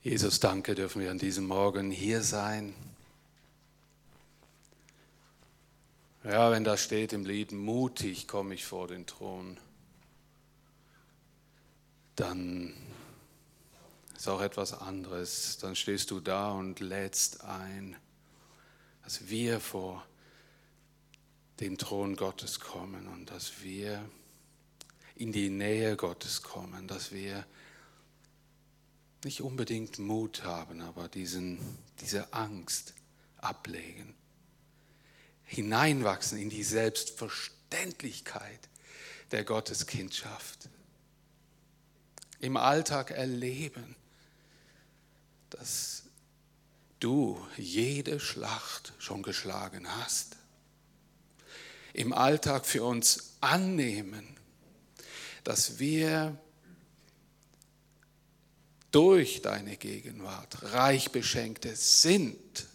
Jesus, danke, dürfen wir an diesem Morgen hier sein. Ja, wenn da steht im Lied, mutig komme ich vor den Thron, dann ist auch etwas anderes. Dann stehst du da und lädst ein, dass wir vor den Thron Gottes kommen und dass wir in die Nähe Gottes kommen, dass wir nicht unbedingt Mut haben, aber diesen, diese Angst ablegen. Hineinwachsen in die Selbstverständlichkeit der Gotteskindschaft. Im Alltag erleben, dass du jede Schlacht schon geschlagen hast. Im Alltag für uns annehmen, dass wir durch deine Gegenwart reich beschenkte sind.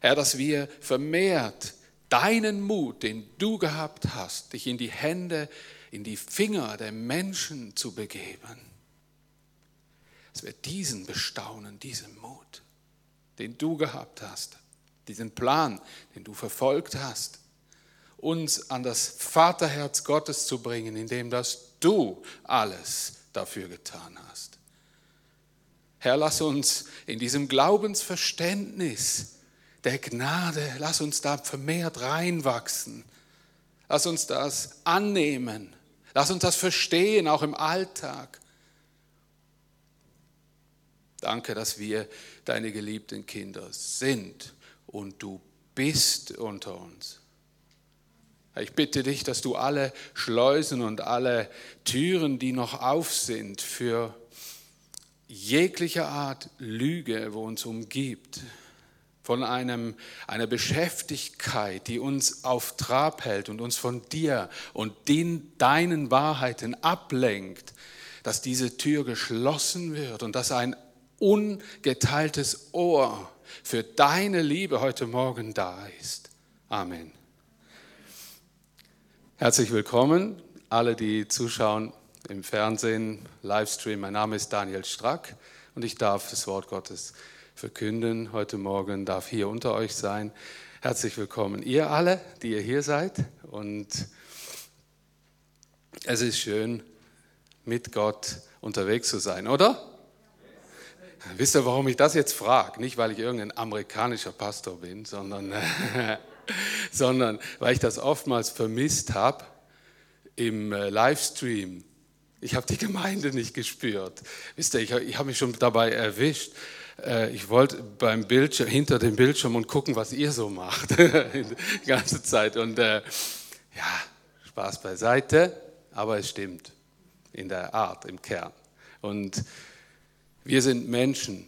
Herr, dass wir vermehrt deinen Mut, den du gehabt hast, dich in die Hände, in die Finger der Menschen zu begeben, dass wir diesen bestaunen, diesen Mut, den du gehabt hast, diesen Plan, den du verfolgt hast, uns an das Vaterherz Gottes zu bringen, indem dass du alles dafür getan hast. Herr, lass uns in diesem Glaubensverständnis der Gnade, lass uns da vermehrt reinwachsen. Lass uns das annehmen. Lass uns das verstehen, auch im Alltag. Danke, dass wir deine geliebten Kinder sind und du bist unter uns. Ich bitte dich, dass du alle Schleusen und alle Türen, die noch auf sind, für jegliche Art Lüge, wo uns umgibt, von einem, einer Beschäftigkeit, die uns auf Trab hält und uns von dir und den, deinen Wahrheiten ablenkt, dass diese Tür geschlossen wird und dass ein ungeteiltes Ohr für deine Liebe heute Morgen da ist. Amen. Herzlich willkommen, alle, die zuschauen im Fernsehen, Livestream. Mein Name ist Daniel Strack und ich darf das Wort Gottes verkünden. Heute Morgen darf hier unter euch sein. Herzlich willkommen, ihr alle, die ihr hier seid. Und es ist schön, mit Gott unterwegs zu sein, oder? Wisst ihr, warum ich das jetzt frage? Nicht, weil ich irgendein amerikanischer Pastor bin, sondern sondern weil ich das oftmals vermisst habe im äh, Livestream. Ich habe die Gemeinde nicht gespürt. Wisst ihr, ich, ich habe mich schon dabei erwischt. Äh, ich wollte beim Bildschirm, hinter dem Bildschirm und gucken, was ihr so macht, die ganze Zeit. Und äh, ja, Spaß beiseite, aber es stimmt in der Art, im Kern. Und wir sind Menschen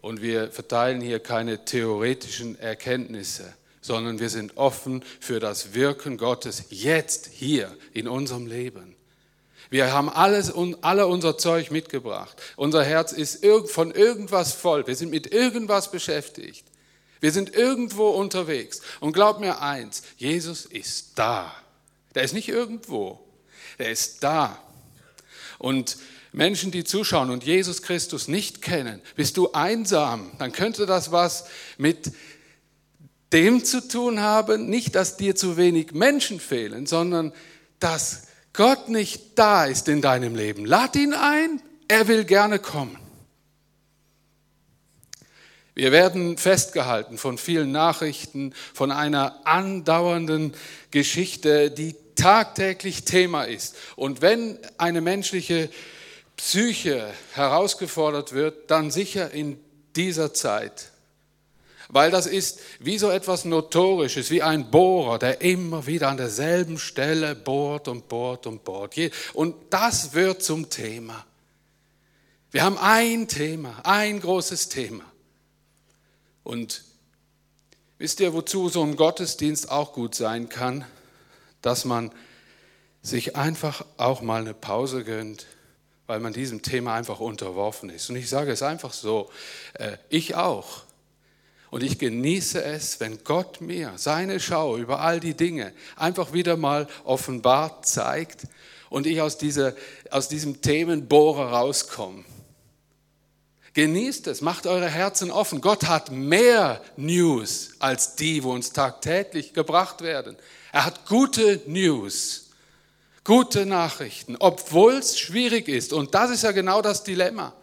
und wir verteilen hier keine theoretischen Erkenntnisse sondern wir sind offen für das Wirken Gottes jetzt hier in unserem Leben. Wir haben alles und alle unser Zeug mitgebracht. Unser Herz ist von irgendwas voll. Wir sind mit irgendwas beschäftigt. Wir sind irgendwo unterwegs. Und glaub mir eins, Jesus ist da. Der ist nicht irgendwo. Der ist da. Und Menschen, die zuschauen und Jesus Christus nicht kennen, bist du einsam, dann könnte das was mit dem zu tun haben, nicht, dass dir zu wenig Menschen fehlen, sondern dass Gott nicht da ist in deinem Leben. Lad ihn ein, er will gerne kommen. Wir werden festgehalten von vielen Nachrichten, von einer andauernden Geschichte, die tagtäglich Thema ist. Und wenn eine menschliche Psyche herausgefordert wird, dann sicher in dieser Zeit weil das ist wie so etwas Notorisches, wie ein Bohrer, der immer wieder an derselben Stelle bohrt und bohrt und bohrt. Und das wird zum Thema. Wir haben ein Thema, ein großes Thema. Und wisst ihr, wozu so ein Gottesdienst auch gut sein kann? Dass man sich einfach auch mal eine Pause gönnt, weil man diesem Thema einfach unterworfen ist. Und ich sage es einfach so, äh, ich auch. Und ich genieße es, wenn Gott mir seine Schau über all die Dinge einfach wieder mal offenbart zeigt und ich aus, dieser, aus diesem Themenbohrer rauskomme. Genießt es, macht eure Herzen offen. Gott hat mehr News als die, wo uns tagtäglich gebracht werden. Er hat gute News, gute Nachrichten, obwohl es schwierig ist. Und das ist ja genau das Dilemma.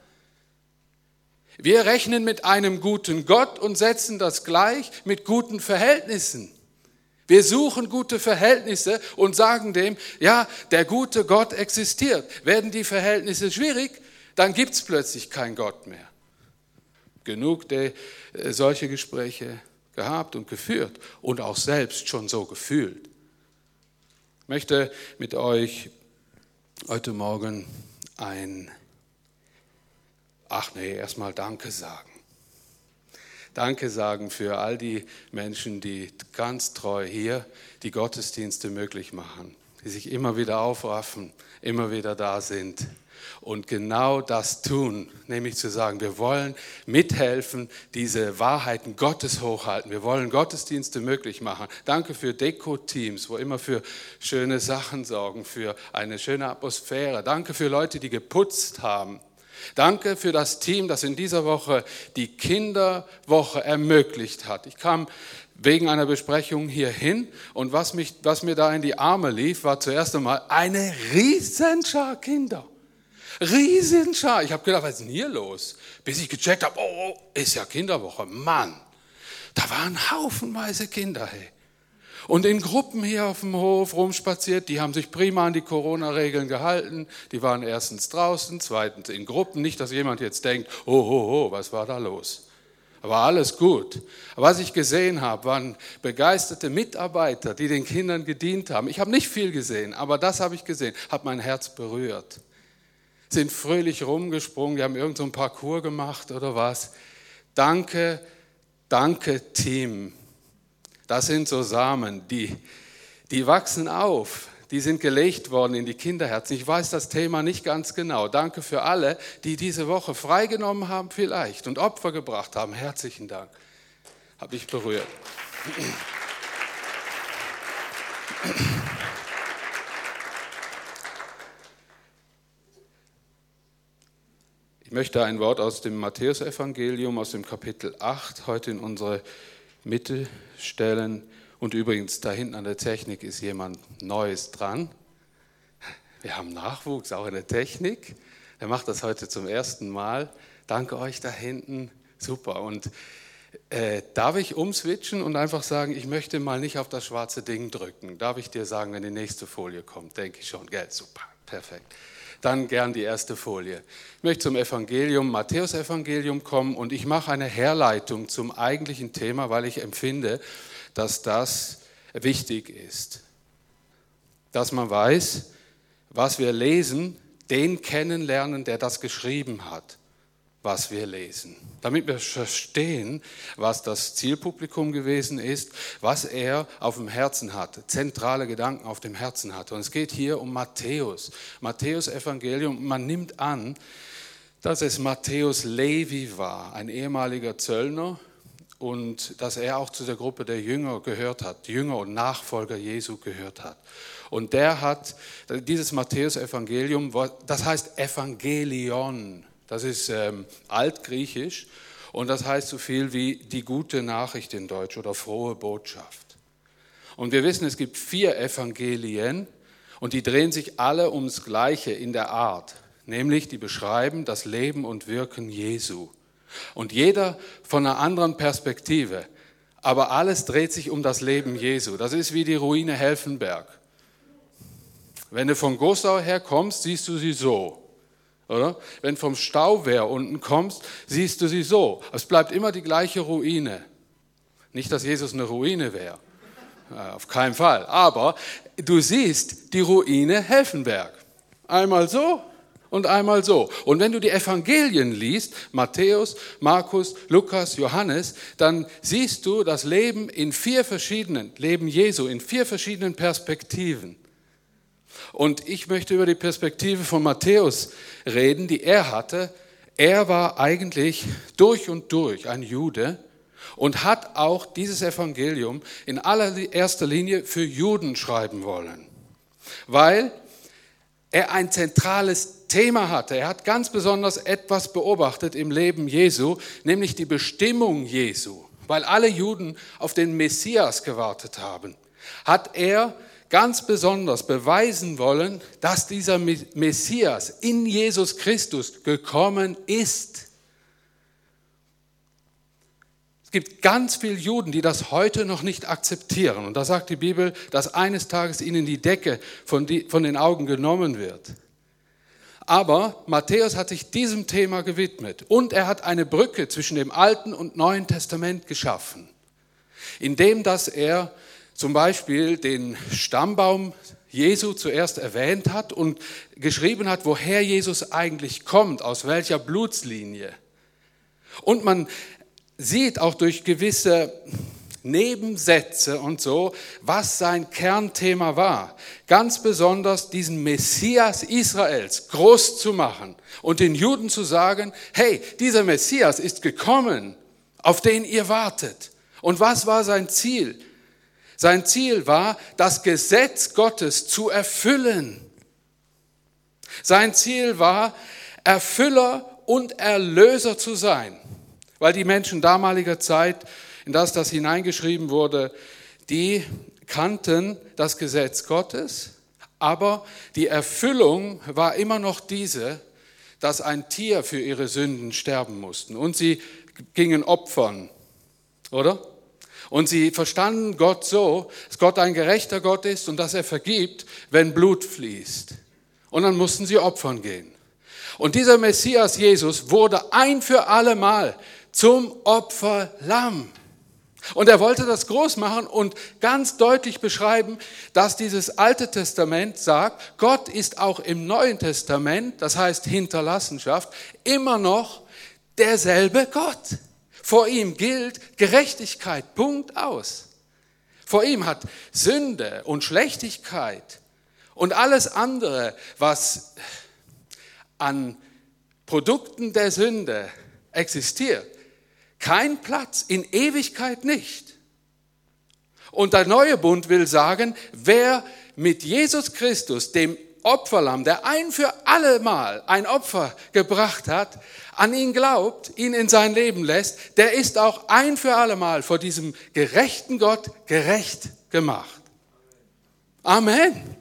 Wir rechnen mit einem guten Gott und setzen das gleich mit guten Verhältnissen. Wir suchen gute Verhältnisse und sagen dem, ja, der gute Gott existiert. Werden die Verhältnisse schwierig, dann gibt es plötzlich keinen Gott mehr. Genug der, äh, solche Gespräche gehabt und geführt und auch selbst schon so gefühlt. Ich möchte mit euch heute Morgen ein, ach nee, erstmal Danke sagen. Danke sagen für all die Menschen, die ganz treu hier die Gottesdienste möglich machen, die sich immer wieder aufraffen, immer wieder da sind und genau das tun, nämlich zu sagen, wir wollen mithelfen, diese Wahrheiten Gottes hochhalten. Wir wollen Gottesdienste möglich machen. Danke für Deko-Teams, wo immer für schöne Sachen sorgen, für eine schöne Atmosphäre. Danke für Leute, die geputzt haben. Danke für das Team, das in dieser Woche die Kinderwoche ermöglicht hat. Ich kam wegen einer Besprechung hierhin und was, mich, was mir da in die Arme lief, war zuerst einmal eine Riesenschar Kinder. Riesenschar. Ich habe gedacht, was ist denn hier los? Bis ich gecheckt habe, oh, oh, ist ja Kinderwoche. Mann, da waren haufenweise Kinder. Hey. Und in Gruppen hier auf dem Hof rumspaziert, die haben sich prima an die Corona-Regeln gehalten. Die waren erstens draußen, zweitens in Gruppen. Nicht, dass jemand jetzt denkt, oh, oh, oh, was war da los? Aber alles gut. Was ich gesehen habe, waren begeisterte Mitarbeiter, die den Kindern gedient haben. Ich habe nicht viel gesehen, aber das habe ich gesehen, hat mein Herz berührt. Sind fröhlich rumgesprungen, die haben irgendein so Parcours gemacht oder was. Danke, danke Team. Das sind so Samen, die, die wachsen auf. Die sind gelegt worden in die Kinderherzen. Ich weiß das Thema nicht ganz genau. Danke für alle, die diese Woche freigenommen haben vielleicht und Opfer gebracht haben. Herzlichen Dank. Habe ich berührt. Ich möchte ein Wort aus dem Matthäusevangelium, aus dem Kapitel 8, heute in unsere Mitte stellen. Und übrigens, da hinten an der Technik ist jemand Neues dran. Wir haben Nachwuchs auch in der Technik. Er macht das heute zum ersten Mal. Danke euch da hinten. Super. Und äh, darf ich umswitchen und einfach sagen, ich möchte mal nicht auf das schwarze Ding drücken? Darf ich dir sagen, wenn die nächste Folie kommt? Denke ich schon. Gell, super. Perfekt. Dann gern die erste Folie. Ich möchte zum Evangelium, Matthäus-Evangelium kommen und ich mache eine Herleitung zum eigentlichen Thema, weil ich empfinde, dass das wichtig ist. Dass man weiß, was wir lesen, den kennenlernen, der das geschrieben hat was wir lesen, damit wir verstehen, was das Zielpublikum gewesen ist, was er auf dem Herzen hatte, zentrale Gedanken auf dem Herzen hatte. Und es geht hier um Matthäus, Matthäus Evangelium. Man nimmt an, dass es Matthäus Levi war, ein ehemaliger Zöllner, und dass er auch zu der Gruppe der Jünger gehört hat, Jünger und Nachfolger Jesu gehört hat. Und der hat dieses Matthäus-Evangelium, das heißt Evangelion, das ist ähm, altgriechisch und das heißt so viel wie die gute Nachricht in Deutsch oder frohe Botschaft. Und wir wissen, es gibt vier Evangelien und die drehen sich alle ums Gleiche in der Art, nämlich die beschreiben das Leben und Wirken Jesu. Und jeder von einer anderen Perspektive. Aber alles dreht sich um das Leben Jesu. Das ist wie die Ruine Helfenberg. Wenn du von Gosau her kommst, siehst du sie so. Oder? Wenn vom Stauwehr unten kommst, siehst du sie so. Es bleibt immer die gleiche Ruine. Nicht, dass Jesus eine Ruine wäre. Auf keinen Fall. Aber du siehst die Ruine Helfenberg. Einmal so und einmal so. Und wenn du die Evangelien liest, Matthäus, Markus, Lukas, Johannes, dann siehst du das Leben in vier verschiedenen, Leben Jesu in vier verschiedenen Perspektiven. Und ich möchte über die Perspektive von Matthäus reden, die er hatte. Er war eigentlich durch und durch ein Jude und hat auch dieses Evangelium in allererster Linie für Juden schreiben wollen. Weil er ein zentrales Thema hatte. Er hat ganz besonders etwas beobachtet im Leben Jesu, nämlich die Bestimmung Jesu. Weil alle Juden auf den Messias gewartet haben, hat er ganz besonders beweisen wollen, dass dieser Messias in Jesus Christus gekommen ist. Es gibt ganz viele Juden, die das heute noch nicht akzeptieren. Und da sagt die Bibel, dass eines Tages ihnen die Decke von, die, von den Augen genommen wird. Aber Matthäus hat sich diesem Thema gewidmet und er hat eine Brücke zwischen dem Alten und Neuen Testament geschaffen, indem dass er zum Beispiel den Stammbaum Jesu zuerst erwähnt hat und geschrieben hat, woher Jesus eigentlich kommt, aus welcher Blutslinie. Und man sieht auch durch gewisse Nebensätze und so, was sein Kernthema war. Ganz besonders diesen Messias Israels groß zu machen und den Juden zu sagen, hey, dieser Messias ist gekommen, auf den ihr wartet. Und was war sein Ziel? Sein Ziel war, das Gesetz Gottes zu erfüllen. Sein Ziel war, Erfüller und Erlöser zu sein. Weil die Menschen damaliger Zeit, in das das hineingeschrieben wurde, die kannten das Gesetz Gottes, aber die Erfüllung war immer noch diese, dass ein Tier für ihre Sünden sterben mussten. Und sie gingen opfern, oder? Und sie verstanden Gott so, dass Gott ein gerechter Gott ist und dass er vergibt, wenn Blut fließt. Und dann mussten sie opfern gehen. Und dieser Messias Jesus wurde ein für alle Mal zum Opferlamm. Und er wollte das groß machen und ganz deutlich beschreiben, dass dieses Alte Testament sagt, Gott ist auch im Neuen Testament, das heißt Hinterlassenschaft, immer noch derselbe Gott. Vor ihm gilt Gerechtigkeit, Punkt aus. Vor ihm hat Sünde und Schlechtigkeit und alles andere, was an Produkten der Sünde existiert, kein Platz, in Ewigkeit nicht. Und der neue Bund will sagen, wer mit Jesus Christus, dem Opferlamm, der ein für alle Mal ein Opfer gebracht hat, an ihn glaubt, ihn in sein Leben lässt, der ist auch ein für alle Mal vor diesem gerechten Gott gerecht gemacht. Amen.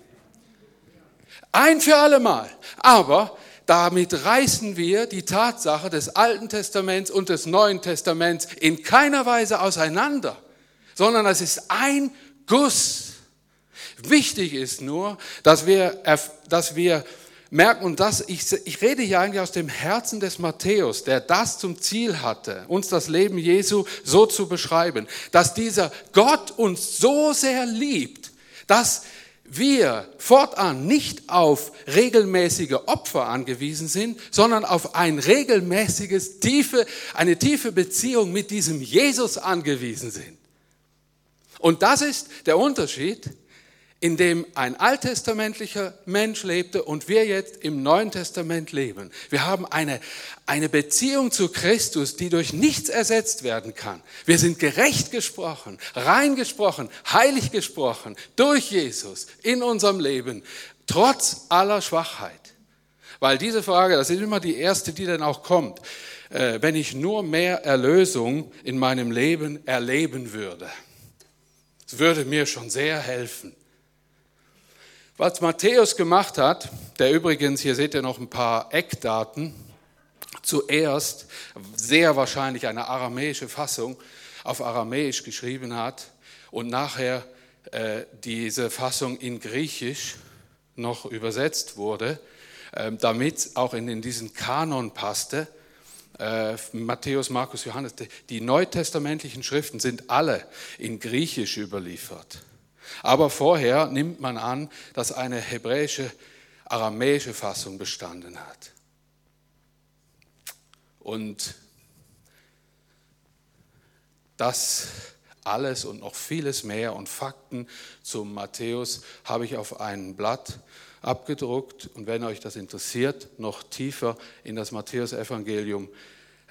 Ein für alle Mal. Aber damit reißen wir die Tatsache des Alten Testaments und des Neuen Testaments in keiner Weise auseinander, sondern es ist ein Guss. Wichtig ist nur, dass wir, dass wir merken, und das, ich, ich rede hier eigentlich aus dem Herzen des Matthäus, der das zum Ziel hatte, uns das Leben Jesu so zu beschreiben, dass dieser Gott uns so sehr liebt, dass wir fortan nicht auf regelmäßige Opfer angewiesen sind, sondern auf ein regelmäßiges, tiefe, eine tiefe Beziehung mit diesem Jesus angewiesen sind. Und das ist der Unterschied in dem ein alttestamentlicher Mensch lebte und wir jetzt im Neuen Testament leben. Wir haben eine, eine Beziehung zu Christus, die durch nichts ersetzt werden kann. Wir sind gerecht gesprochen, rein gesprochen, heilig gesprochen durch Jesus in unserem Leben, trotz aller Schwachheit. Weil diese Frage, das ist immer die erste, die dann auch kommt, äh, wenn ich nur mehr Erlösung in meinem Leben erleben würde. Es würde mir schon sehr helfen. Was Matthäus gemacht hat, der übrigens, hier seht ihr noch ein paar Eckdaten, zuerst sehr wahrscheinlich eine aramäische Fassung auf Aramäisch geschrieben hat und nachher äh, diese Fassung in Griechisch noch übersetzt wurde, äh, damit auch in, in diesen Kanon passte. Äh, Matthäus, Markus, Johannes, die neutestamentlichen Schriften sind alle in Griechisch überliefert. Aber vorher nimmt man an, dass eine hebräische, aramäische Fassung bestanden hat. Und das alles und noch vieles mehr und Fakten zum Matthäus habe ich auf ein Blatt abgedruckt. Und wenn euch das interessiert, noch tiefer in das Matthäusevangelium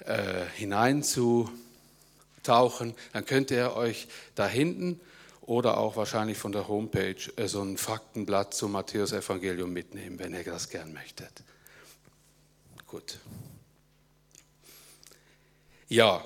äh, hineinzutauchen, dann könnt ihr euch da hinten oder auch wahrscheinlich von der Homepage äh, so ein Faktenblatt zum Matthäus-Evangelium mitnehmen, wenn ihr das gern möchtet. Gut. Ja,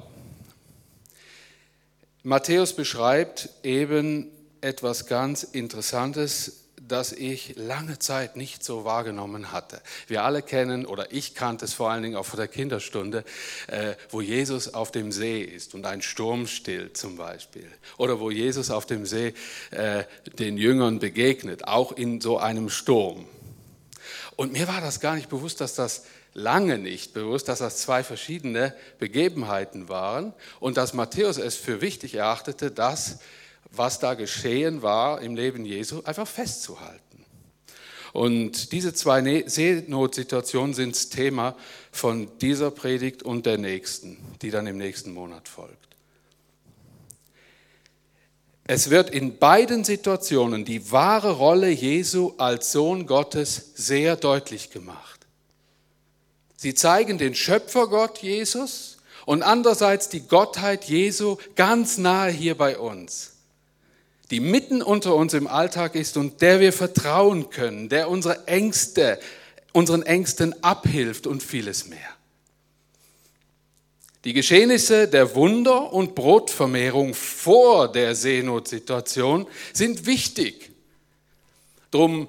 Matthäus beschreibt eben etwas ganz Interessantes, das ich lange Zeit nicht so wahrgenommen hatte. Wir alle kennen, oder ich kannte es vor allen Dingen auch von der Kinderstunde, äh, wo Jesus auf dem See ist und ein Sturm stillt zum Beispiel. Oder wo Jesus auf dem See äh, den Jüngern begegnet, auch in so einem Sturm. Und mir war das gar nicht bewusst, dass das lange nicht bewusst, dass das zwei verschiedene Begebenheiten waren und dass Matthäus es für wichtig erachtete, dass was da geschehen war im Leben Jesu, einfach festzuhalten. Und diese zwei ne-, Seenotsituationen sind das Thema von dieser Predigt und der nächsten, die dann im nächsten Monat folgt. Es wird in beiden Situationen die wahre Rolle Jesu als Sohn Gottes sehr deutlich gemacht. Sie zeigen den Schöpfergott Jesus und andererseits die Gottheit Jesu ganz nahe hier bei uns die mitten unter uns im Alltag ist und der wir vertrauen können, der unsere Ängste, unseren Ängsten abhilft und vieles mehr. Die Geschehnisse der Wunder und Brotvermehrung vor der Seenotsituation sind wichtig. Drum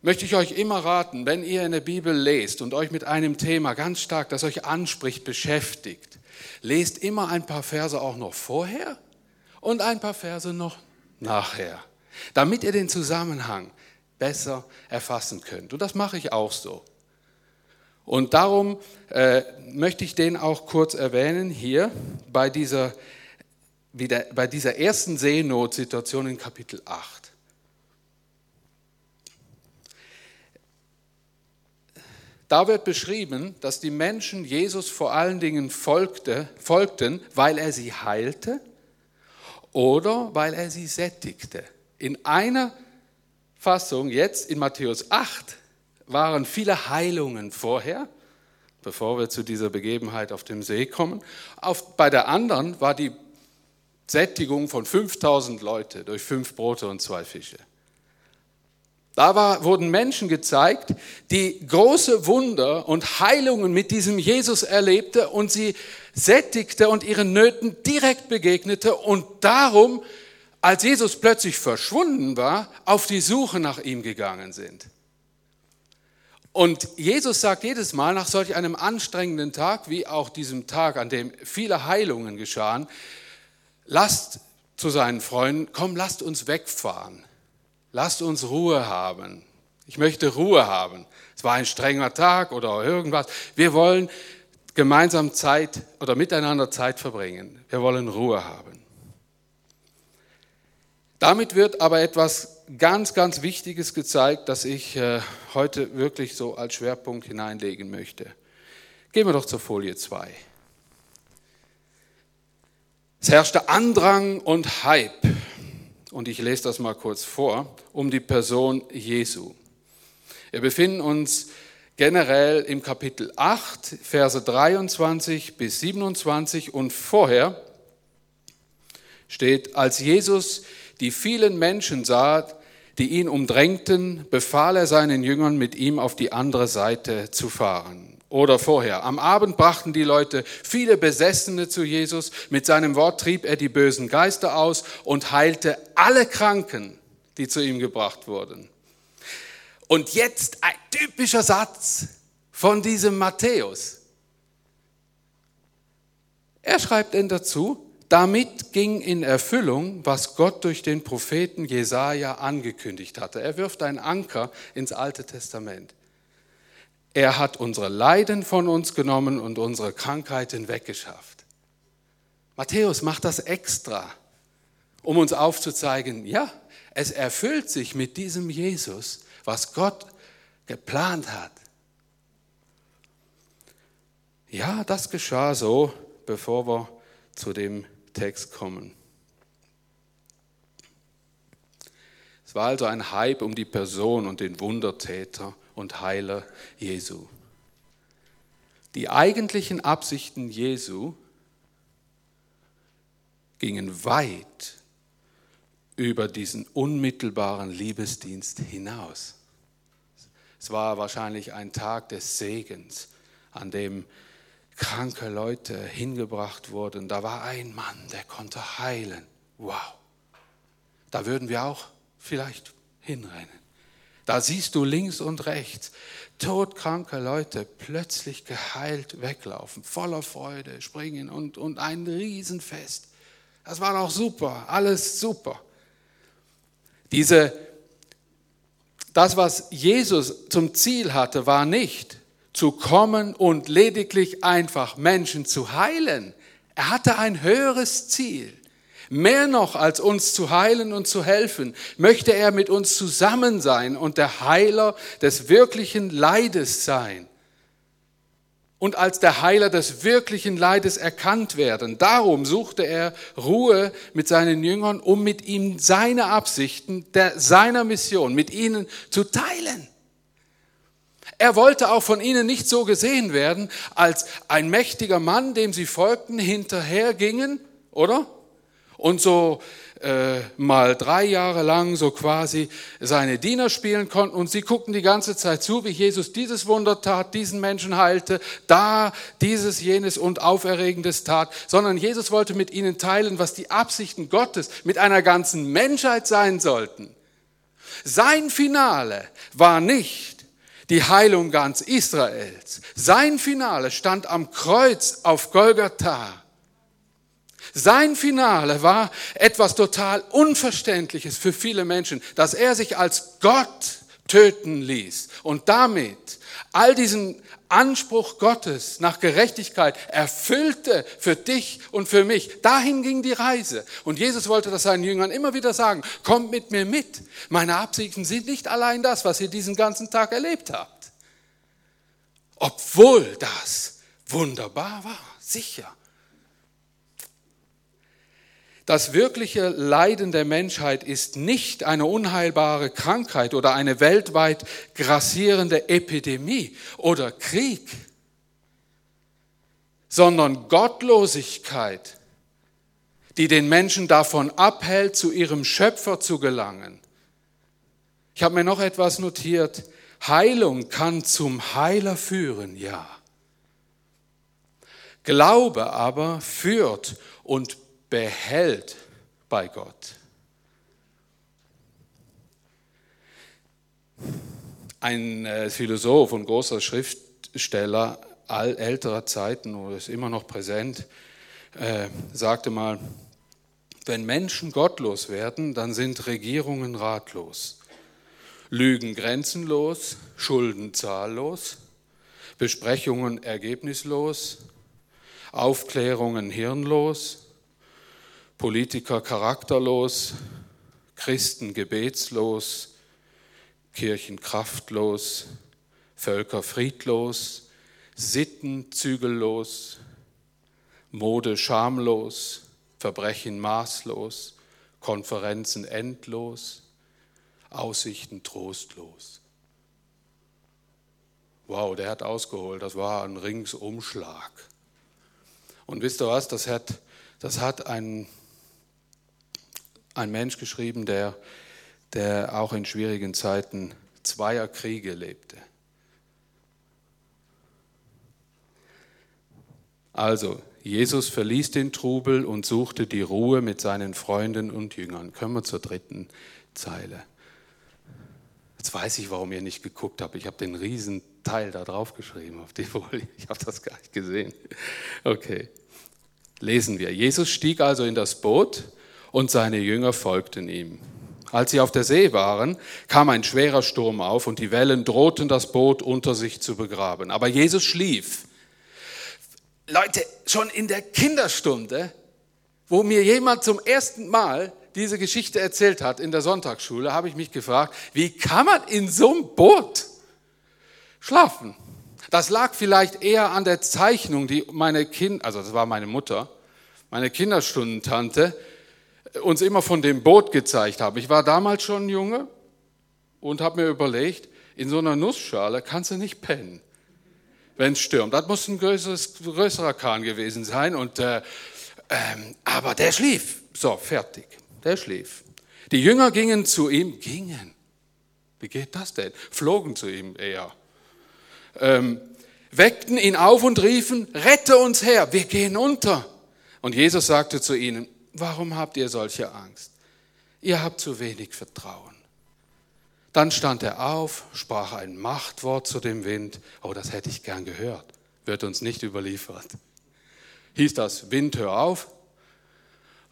möchte ich euch immer raten, wenn ihr in der Bibel lest und euch mit einem Thema ganz stark, das euch anspricht, beschäftigt, lest immer ein paar Verse auch noch vorher und ein paar Verse noch nachher, damit ihr den Zusammenhang besser erfassen könnt. Und das mache ich auch so. Und darum äh, möchte ich den auch kurz erwähnen hier bei dieser, wieder, bei dieser ersten Seenotsituation in Kapitel 8. Da wird beschrieben, dass die Menschen Jesus vor allen Dingen folgte, folgten, weil er sie heilte oder weil er sie sättigte. In einer Fassung, jetzt in Matthäus 8, waren viele Heilungen vorher, bevor wir zu dieser Begebenheit auf dem See kommen. Auf, bei der anderen war die Sättigung von 5000 Leute durch fünf Brote und zwei Fische. Da war, wurden Menschen gezeigt, die große Wunder und Heilungen mit diesem Jesus erlebte und sie sättigte und ihren Nöten direkt begegnete und darum, als Jesus plötzlich verschwunden war, auf die Suche nach ihm gegangen sind. Und Jesus sagt jedes Mal nach solch einem anstrengenden Tag, wie auch diesem Tag, an dem viele Heilungen geschahen, lasst zu seinen Freunden, komm, lasst uns wegfahren. Lasst uns Ruhe haben. Ich möchte Ruhe haben. Es war ein strenger Tag oder irgendwas. Wir wollen gemeinsam Zeit oder miteinander Zeit verbringen. Wir wollen Ruhe haben. Damit wird aber etwas ganz, ganz Wichtiges gezeigt, das ich äh, heute wirklich so als Schwerpunkt hineinlegen möchte. Gehen wir doch zur Folie 2. Es herrschte Andrang und Hype, und ich lese das mal kurz vor, um die Person Jesu. Wir befinden uns generell im Kapitel 8, Verse 23 bis 27 und vorher steht, als Jesus die vielen Menschen sah, die ihn umdrängten, befahl er seinen Jüngern, mit ihm auf die andere Seite zu fahren. Oder vorher. Am Abend brachten die Leute viele Besessene zu Jesus. Mit seinem Wort trieb er die bösen Geister aus und heilte alle Kranken, die zu ihm gebracht wurden. Und jetzt ein typischer Satz von diesem Matthäus. Er schreibt denn dazu, damit ging in Erfüllung, was Gott durch den Propheten Jesaja angekündigt hatte. Er wirft einen Anker ins Alte Testament. Er hat unsere Leiden von uns genommen und unsere Krankheiten weggeschafft. Matthäus macht das extra, um uns aufzuzeigen, ja, es erfüllt sich mit diesem Jesus, was Gott geplant hat. Ja, das geschah so, bevor wir zu dem Text kommen. Es war also ein Hype um die Person und den Wundertäter und Heiler Jesu. Die eigentlichen Absichten Jesu gingen weit über diesen unmittelbaren Liebesdienst hinaus. Es war wahrscheinlich ein Tag des Segens, an dem kranke Leute hingebracht wurden. Da war ein Mann, der konnte heilen. Wow. Da würden wir auch vielleicht hinrennen. Da siehst du links und rechts todkranke Leute plötzlich geheilt weglaufen, voller Freude, springen und, und ein Riesenfest. Das war doch super, alles super. Diese, das, was Jesus zum Ziel hatte, war nicht zu kommen und lediglich einfach Menschen zu heilen. Er hatte ein höheres Ziel. Mehr noch als uns zu heilen und zu helfen, möchte er mit uns zusammen sein und der Heiler des wirklichen Leides sein und als der Heiler des wirklichen Leides erkannt werden. Darum suchte er Ruhe mit seinen Jüngern, um mit ihm seine Absichten, der, seiner Mission, mit ihnen zu teilen. Er wollte auch von ihnen nicht so gesehen werden als ein mächtiger Mann, dem sie folgten, hinterhergingen, oder? Und so äh, mal drei Jahre lang so quasi seine Diener spielen konnten und sie guckten die ganze Zeit zu, wie Jesus dieses Wunder tat, diesen Menschen heilte, da dieses, jenes und Auferregendes tat, sondern Jesus wollte mit ihnen teilen, was die Absichten Gottes mit einer ganzen Menschheit sein sollten. Sein Finale war nicht die Heilung ganz Israels. Sein Finale stand am Kreuz auf Golgatha sein Finale war etwas total Unverständliches für viele Menschen, dass er sich als Gott töten ließ und damit all diesen Anspruch Gottes nach Gerechtigkeit erfüllte für dich und für mich. Dahin ging die Reise. Und Jesus wollte das seinen Jüngern immer wieder sagen, kommt mit mir mit. Meine Absichten sind nicht allein das, was ihr diesen ganzen Tag erlebt habt. Obwohl das wunderbar war, sicher. Das wirkliche Leiden der Menschheit ist nicht eine unheilbare Krankheit oder eine weltweit grassierende Epidemie oder Krieg, sondern Gottlosigkeit, die den Menschen davon abhält, zu ihrem Schöpfer zu gelangen. Ich habe mir noch etwas notiert. Heilung kann zum Heiler führen, ja. Glaube aber führt und behält bei Gott. Ein äh, Philosoph und großer Schriftsteller älterer Zeiten, oder ist immer noch präsent, äh, sagte mal, wenn Menschen gottlos werden, dann sind Regierungen ratlos. Lügen grenzenlos, Schulden zahllos, Besprechungen ergebnislos, Aufklärungen hirnlos, Politiker charakterlos, Christen gebetslos, Kirchen kraftlos, Völker friedlos, Sitten zügellos, Mode schamlos, Verbrechen maßlos, Konferenzen endlos, Aussichten trostlos. Wow, der hat ausgeholt, das war ein Ringsumschlag. Und wisst ihr was, das hat, das hat einen ein Mensch geschrieben, der, der auch in schwierigen Zeiten zweier Kriege lebte. Also, Jesus verließ den Trubel und suchte die Ruhe mit seinen Freunden und Jüngern. Kommen wir zur dritten Zeile. Jetzt weiß ich, warum ihr nicht geguckt habt. Ich habe den riesen Teil da drauf geschrieben auf die Folie. Ich habe das gar nicht gesehen. Okay, lesen wir. Jesus stieg also in das Boot und seine Jünger folgten ihm. Als sie auf der See waren, kam ein schwerer Sturm auf und die Wellen drohten das Boot unter sich zu begraben. Aber Jesus schlief. Leute, schon in der Kinderstunde, wo mir jemand zum ersten Mal diese Geschichte erzählt hat in der Sonntagsschule, habe ich mich gefragt, wie kann man in so einem Boot schlafen? Das lag vielleicht eher an der Zeichnung, die meine Kind, also das war meine Mutter, meine Kinderstundentante, uns immer von dem Boot gezeigt haben. Ich war damals schon Junge und habe mir überlegt, in so einer Nussschale kannst du nicht pennen, wenn es stürmt. Das muss ein größeres, größerer Kahn gewesen sein. Und, äh, ähm, aber der schlief. So, fertig. Der schlief. Die Jünger gingen zu ihm, gingen. Wie geht das denn? Flogen zu ihm eher. Ähm, weckten ihn auf und riefen, rette uns her, wir gehen unter. Und Jesus sagte zu ihnen, warum habt ihr solche Angst? Ihr habt zu wenig Vertrauen. Dann stand er auf, sprach ein Machtwort zu dem Wind. Oh, das hätte ich gern gehört. Wird uns nicht überliefert. Hieß das, Wind, hör auf?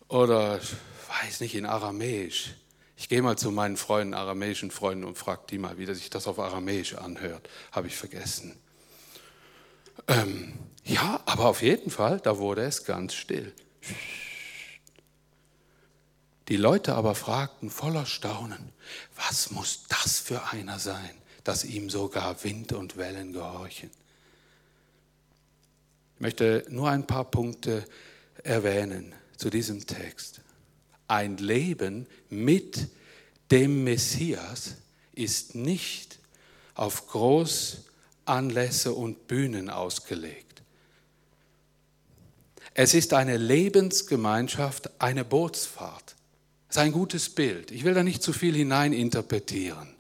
Oder, weiß nicht, in Aramäisch. Ich gehe mal zu meinen Freunden, aramäischen Freunden und frage die mal, wie sich das auf Aramäisch anhört. Habe ich vergessen. Ähm, ja, aber auf jeden Fall, da wurde es ganz still. Die Leute aber fragten voller Staunen, was muss das für einer sein, dass ihm sogar Wind und Wellen gehorchen? Ich möchte nur ein paar Punkte erwähnen zu diesem Text. Ein Leben mit dem Messias ist nicht auf Großanlässe und Bühnen ausgelegt. Es ist eine Lebensgemeinschaft, eine Bootsfahrt. Das ist ein gutes Bild. Ich will da nicht zu viel hineininterpretieren.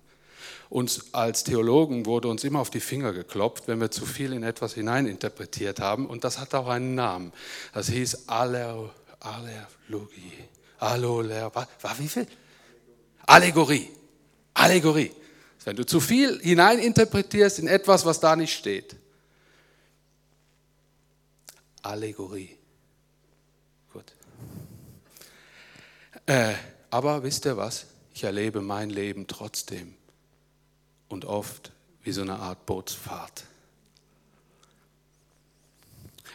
Uns als Theologen wurde uns immer auf die Finger geklopft, wenn wir zu viel in etwas hineininterpretiert haben. Und das hat auch einen Namen. Das hieß Aller, Allerlogie. Alloler, war wie viel? Allegorie. Allegorie. Wenn du zu viel hineininterpretierst in etwas, was da nicht steht. Allegorie. Gut. Äh, aber wisst ihr was? Ich erlebe mein Leben trotzdem und oft wie so eine Art Bootsfahrt.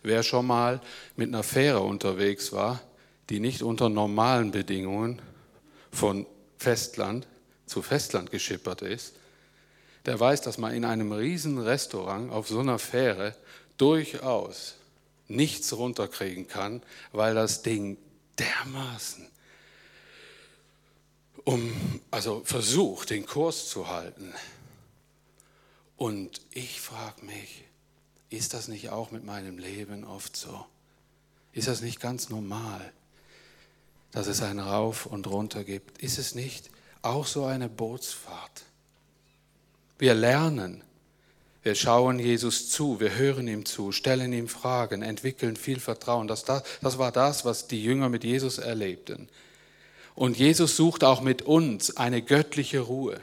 Wer schon mal mit einer Fähre unterwegs war, die nicht unter normalen Bedingungen von Festland zu Festland geschippert ist, der weiß, dass man in einem riesen Restaurant auf so einer Fähre durchaus nichts runterkriegen kann, weil das Ding dermaßen um, also versucht, den Kurs zu halten. Und ich frage mich, ist das nicht auch mit meinem Leben oft so? Ist das nicht ganz normal? dass es ein Rauf und Runter gibt. Ist es nicht auch so eine Bootsfahrt? Wir lernen, wir schauen Jesus zu, wir hören ihm zu, stellen ihm Fragen, entwickeln viel Vertrauen. Das, das, das war das, was die Jünger mit Jesus erlebten. Und Jesus sucht auch mit uns eine göttliche Ruhe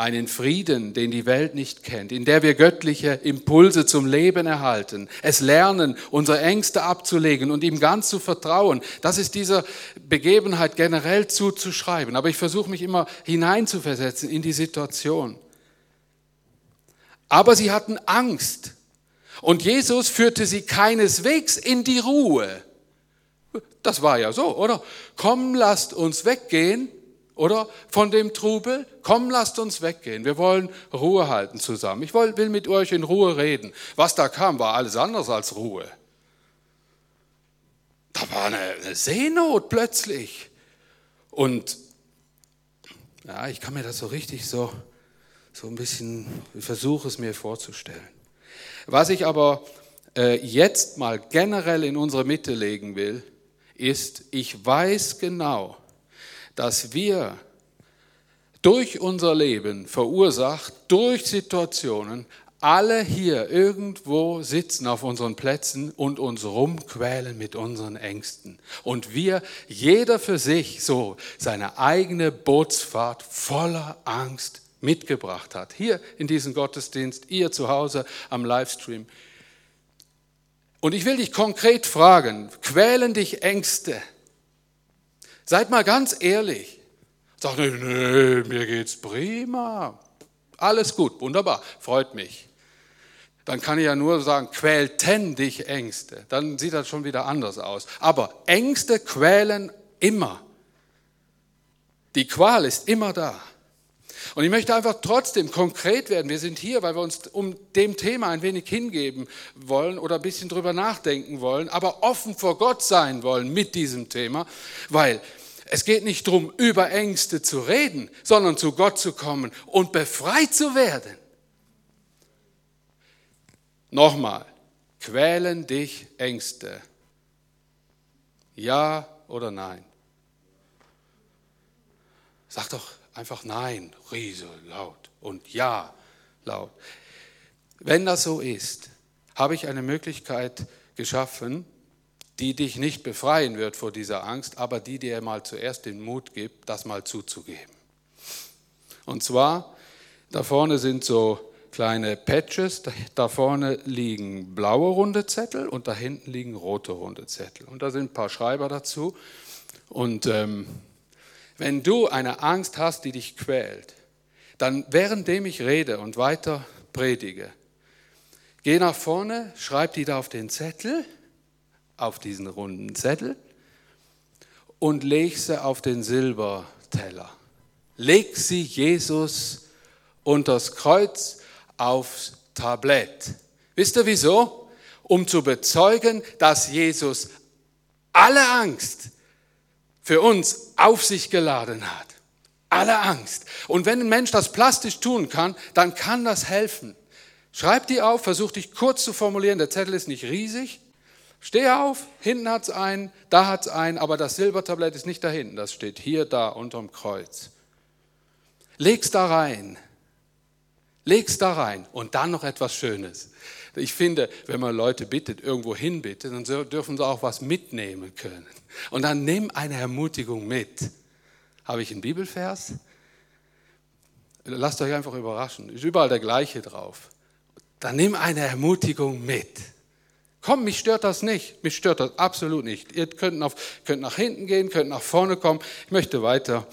einen Frieden, den die Welt nicht kennt, in der wir göttliche Impulse zum Leben erhalten, es lernen, unsere Ängste abzulegen und ihm ganz zu vertrauen. Das ist dieser Begebenheit generell zuzuschreiben. Aber ich versuche mich immer hineinzuversetzen in die Situation. Aber sie hatten Angst. Und Jesus führte sie keineswegs in die Ruhe. Das war ja so, oder? Komm, lasst uns weggehen oder von dem Trubel. Komm, lasst uns weggehen. Wir wollen Ruhe halten zusammen. Ich will mit euch in Ruhe reden. Was da kam, war alles anders als Ruhe. Da war eine, Seenot plötzlich. Und ja, ich kann mir das so richtig so, so ein bisschen, ich versuche es mir vorzustellen. Was ich aber äh, jetzt mal generell in unsere Mitte legen will, ist, ich weiß genau, dass wir durch unser Leben verursacht, durch Situationen, alle hier irgendwo sitzen auf unseren Plätzen und uns rumquälen mit unseren Ängsten. Und wir, jeder für sich, so seine eigene Bootsfahrt voller Angst mitgebracht hat. Hier in diesem Gottesdienst, ihr zu Hause am Livestream. Und ich will dich konkret fragen, quälen dich Ängste? Seid mal ganz ehrlich. Sagt nicht, nee, mir geht's prima. Alles gut, wunderbar, freut mich. Dann kann ich ja nur sagen, quälten dich Ängste. Dann sieht das schon wieder anders aus. Aber Ängste quälen immer. Die Qual ist immer da. Und ich möchte einfach trotzdem konkret werden. Wir sind hier, weil wir uns um dem Thema ein wenig hingeben wollen oder ein bisschen drüber nachdenken wollen, aber offen vor Gott sein wollen mit diesem Thema, weil es geht nicht darum, über Ängste zu reden, sondern zu Gott zu kommen und befreit zu werden. Nochmal, quälen dich Ängste? Ja oder nein? Sag doch einfach Nein, Riese, laut und Ja, laut. Wenn das so ist, habe ich eine Möglichkeit geschaffen, die dich nicht befreien wird vor dieser Angst, aber die dir mal zuerst den Mut gibt, das mal zuzugeben. Und zwar, da vorne sind so kleine Patches, da vorne liegen blaue runde Zettel und da hinten liegen rote runde Zettel. Und da sind ein paar Schreiber dazu. Und ähm, wenn du eine Angst hast, die dich quält, dann währenddem ich rede und weiter predige, geh nach vorne, schreib die da auf den Zettel, auf diesen runden Zettel und leg sie auf den Silberteller. Leg sie Jesus unters Kreuz aufs Tablett. Wisst ihr wieso? Um zu bezeugen, dass Jesus alle Angst, für uns auf sich geladen hat. Alle Angst. Und wenn ein Mensch das plastisch tun kann, dann kann das helfen. Schreib die auf, versuch dich kurz zu formulieren. Der Zettel ist nicht riesig. Steh auf, hinten hat es einen, da hat es einen, aber das Silbertablett ist nicht da hinten, das steht hier, da, unterm Kreuz. Leg's da rein. Leg's da rein. Und dann noch etwas Schönes. Ich finde, wenn man Leute bittet, irgendwo hin bittet, dann dürfen sie auch was mitnehmen können. Und dann nimm eine Ermutigung mit. Habe ich einen Bibelvers? Lasst euch einfach überraschen. Ist überall der gleiche drauf. Dann nimm eine Ermutigung mit. Komm, mich stört das nicht. Mich stört das absolut nicht. Ihr könnt, auf, könnt nach hinten gehen, könnt nach vorne kommen. Ich möchte weiter,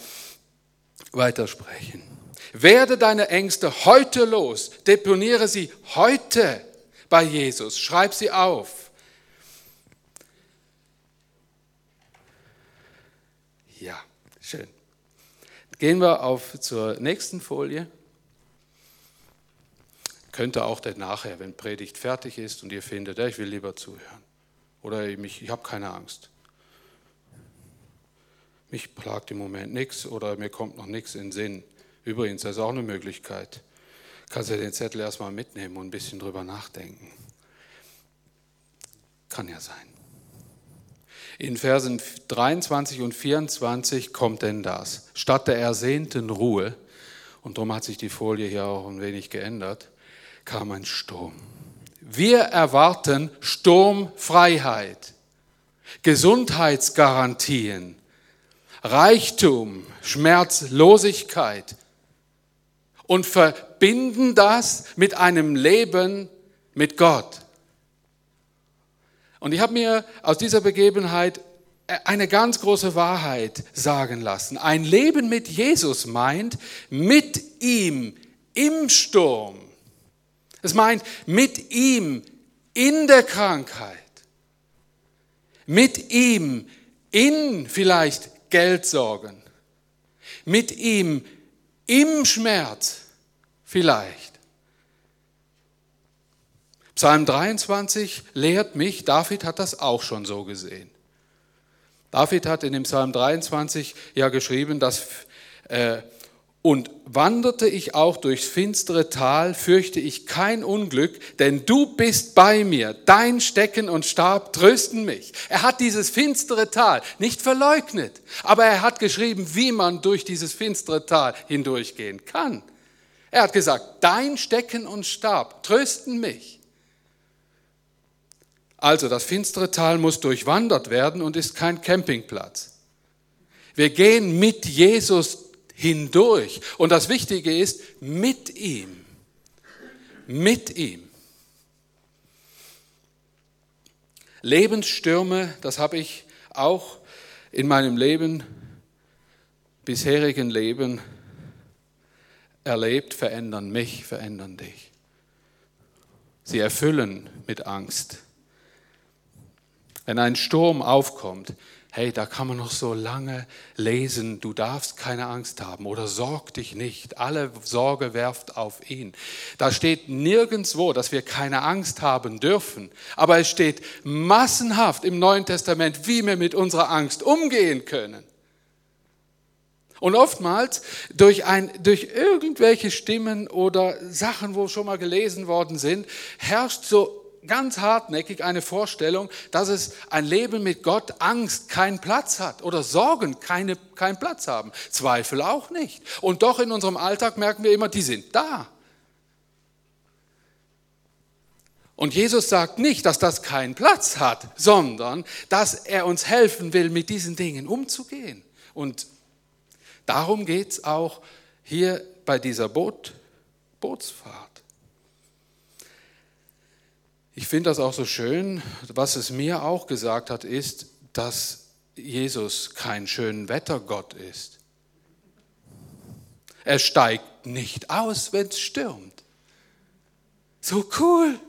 weiter sprechen. Werde deine Ängste heute los. Deponiere sie heute bei Jesus. Schreib sie auf. Ja, schön. Gehen wir auf zur nächsten Folie. Könnte auch dann nachher, wenn Predigt fertig ist und ihr findet, ich will lieber zuhören. Oder ich, ich habe keine Angst. Mich plagt im Moment nichts oder mir kommt noch nichts in den Sinn. Übrigens, das ist auch eine Möglichkeit. Kannst du den Zettel erstmal mitnehmen und ein bisschen drüber nachdenken. Kann ja sein. In Versen 23 und 24 kommt denn das. Statt der ersehnten Ruhe, und darum hat sich die Folie hier auch ein wenig geändert, kam ein Sturm. Wir erwarten Sturmfreiheit, Gesundheitsgarantien, Reichtum, Schmerzlosigkeit und verbinden das mit einem Leben mit Gott. Und ich habe mir aus dieser Begebenheit eine ganz große Wahrheit sagen lassen. Ein Leben mit Jesus meint mit ihm im Sturm. Es meint mit ihm in der Krankheit. Mit ihm in vielleicht Geldsorgen. Mit ihm im Schmerz vielleicht. Psalm 23 lehrt mich, David hat das auch schon so gesehen. David hat in dem Psalm 23 ja geschrieben, dass äh, und wanderte ich auch durchs finstere Tal, fürchte ich kein Unglück, denn du bist bei mir. Dein Stecken und Stab trösten mich. Er hat dieses finstere Tal nicht verleugnet, aber er hat geschrieben, wie man durch dieses finstere Tal hindurchgehen kann. Er hat gesagt, dein Stecken und Stab trösten mich. Also das finstere Tal muss durchwandert werden und ist kein Campingplatz. Wir gehen mit Jesus hindurch. Und das Wichtige ist, mit ihm. Mit ihm. Lebensstürme, das habe ich auch in meinem Leben, bisherigen Leben erlebt, verändern mich, verändern dich. Sie erfüllen mit Angst. Wenn ein Sturm aufkommt, hey, da kann man noch so lange lesen, du darfst keine Angst haben oder sorg dich nicht, alle Sorge werft auf ihn. Da steht nirgendwo, dass wir keine Angst haben dürfen, aber es steht massenhaft im Neuen Testament, wie wir mit unserer Angst umgehen können. Und oftmals durch, ein, durch irgendwelche Stimmen oder Sachen, wo schon mal gelesen worden sind, herrscht so ganz hartnäckig eine Vorstellung, dass es ein Leben mit Gott Angst keinen Platz hat oder Sorgen keine, keinen Platz haben. Zweifel auch nicht. Und doch in unserem Alltag merken wir immer, die sind da. Und Jesus sagt nicht, dass das keinen Platz hat, sondern dass er uns helfen will, mit diesen Dingen umzugehen. Und darum geht es auch hier bei dieser Boot, Bootsfahrt. Ich finde das auch so schön. Was es mir auch gesagt hat, ist, dass Jesus kein schönen Wettergott ist. Er steigt nicht aus, wenn es stürmt. So cool.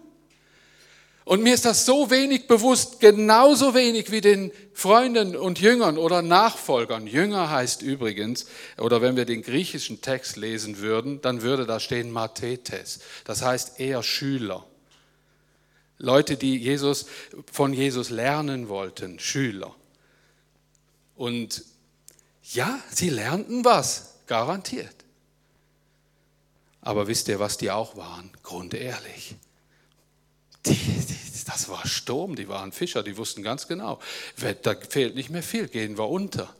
Und mir ist das so wenig bewusst, genauso wenig wie den Freunden und Jüngern oder Nachfolgern. Jünger heißt übrigens, oder wenn wir den griechischen Text lesen würden, dann würde da stehen Mathetes. Das heißt eher Schüler. Leute, die Jesus, von Jesus lernen wollten, Schüler. Und ja, sie lernten was, garantiert. Aber wisst ihr, was die auch waren? Grundehrlich. Die, die, das war Sturm, die waren Fischer, die wussten ganz genau, da fehlt nicht mehr viel, gehen wir unter.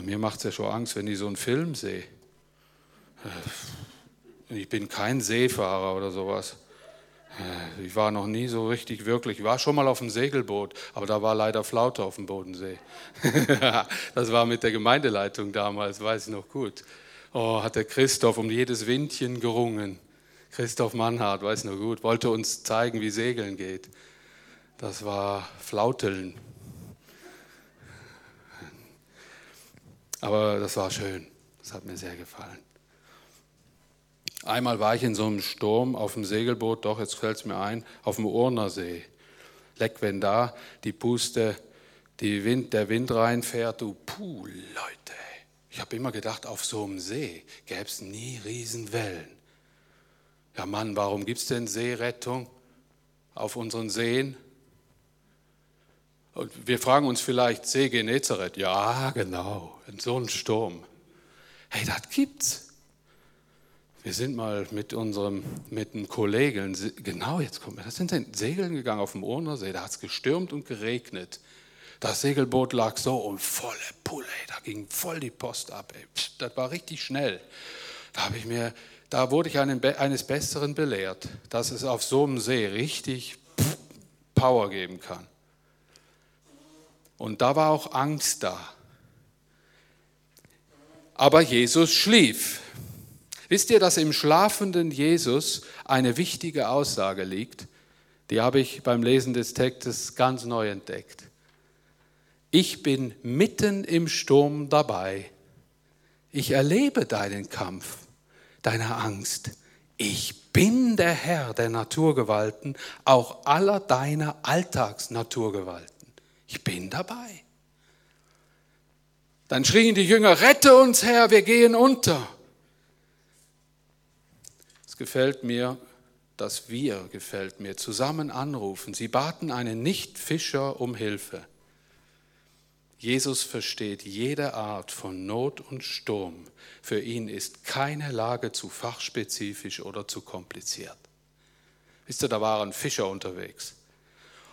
Mir macht es ja schon Angst, wenn ich so einen Film sehe. Ich bin kein Seefahrer oder sowas. Äh, ich war noch nie so richtig wirklich. Ich war schon mal auf dem Segelboot, aber da war leider Flaute auf dem Bodensee. das war mit der Gemeindeleitung damals, weiß ich noch gut. Oh, hat der Christoph um jedes Windchen gerungen. Christoph Mannhardt, weiß nur gut, wollte uns zeigen, wie Segeln geht. Das war Flauteln. Aber das war schön. Das hat mir sehr gefallen. Einmal war ich in so einem Sturm auf dem Segelboot, doch, jetzt fällt es mir ein, auf dem Urnersee. Leck, wenn da die Puste, die Wind, der Wind reinfährt, du, puh, Leute. Ich habe immer gedacht, auf so einem See gäbe es nie Riesenwellen. Ja Mann, warum gibt es denn Seerettung auf unseren Seen? Und wir fragen uns vielleicht, See Genezareth, ja genau, in so einem Sturm. Hey, das gibt's. Wir sind mal mit unserem, mit einem Kollegen, genau jetzt kommt mir, das sind dann Segeln gegangen auf dem Urnersee, da hat es gestürmt und geregnet. Das Segelboot lag so und volle Pulle, da ging voll die Post ab. Ey. Das war richtig schnell. Da habe ich mir da wurde ich eines Besseren belehrt, dass es auf so einem See richtig Power geben kann. Und da war auch Angst da. Aber Jesus schlief. Wisst ihr, dass im schlafenden Jesus eine wichtige Aussage liegt? Die habe ich beim Lesen des Textes ganz neu entdeckt. Ich bin mitten im Sturm dabei. Ich erlebe deinen Kampf deiner Angst. Ich bin der Herr der Naturgewalten, auch aller deiner Alltagsnaturgewalten. Ich bin dabei. Dann schrien die Jünger, rette uns Herr, wir gehen unter. Gefällt mir, dass wir, gefällt mir, zusammen anrufen. Sie baten einen Nichtfischer um Hilfe. Jesus versteht jede Art von Not und Sturm. Für ihn ist keine Lage zu fachspezifisch oder zu kompliziert. Wisst ihr, da waren Fischer unterwegs.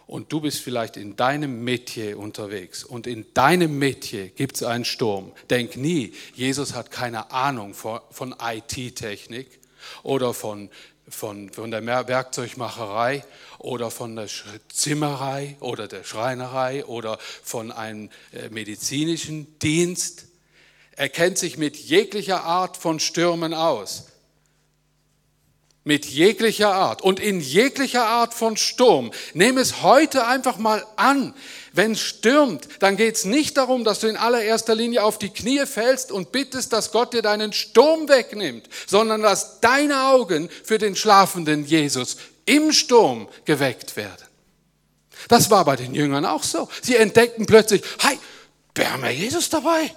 Und du bist vielleicht in deinem Metier unterwegs. Und in deinem Metier gibt es einen Sturm. Denk nie, Jesus hat keine Ahnung von IT-Technik oder von von, von der Werkzeugmacherei oder von der Zimmerei oder der Schreinerei oder von einem äh, medizinischen Dienst. Er kennt sich mit jeglicher Art von Stürmen aus. Mit jeglicher Art und in jeglicher Art von Sturm. Nehme es heute einfach mal an. Wenn es stürmt, dann geht es nicht darum, dass du in allererster Linie auf die Knie fällst und bittest, dass Gott dir deinen Sturm wegnimmt, sondern dass deine Augen für den schlafenden Jesus im Sturm geweckt werden. Das war bei den Jüngern auch so. Sie entdeckten plötzlich, hey, wir haben ja Jesus dabei.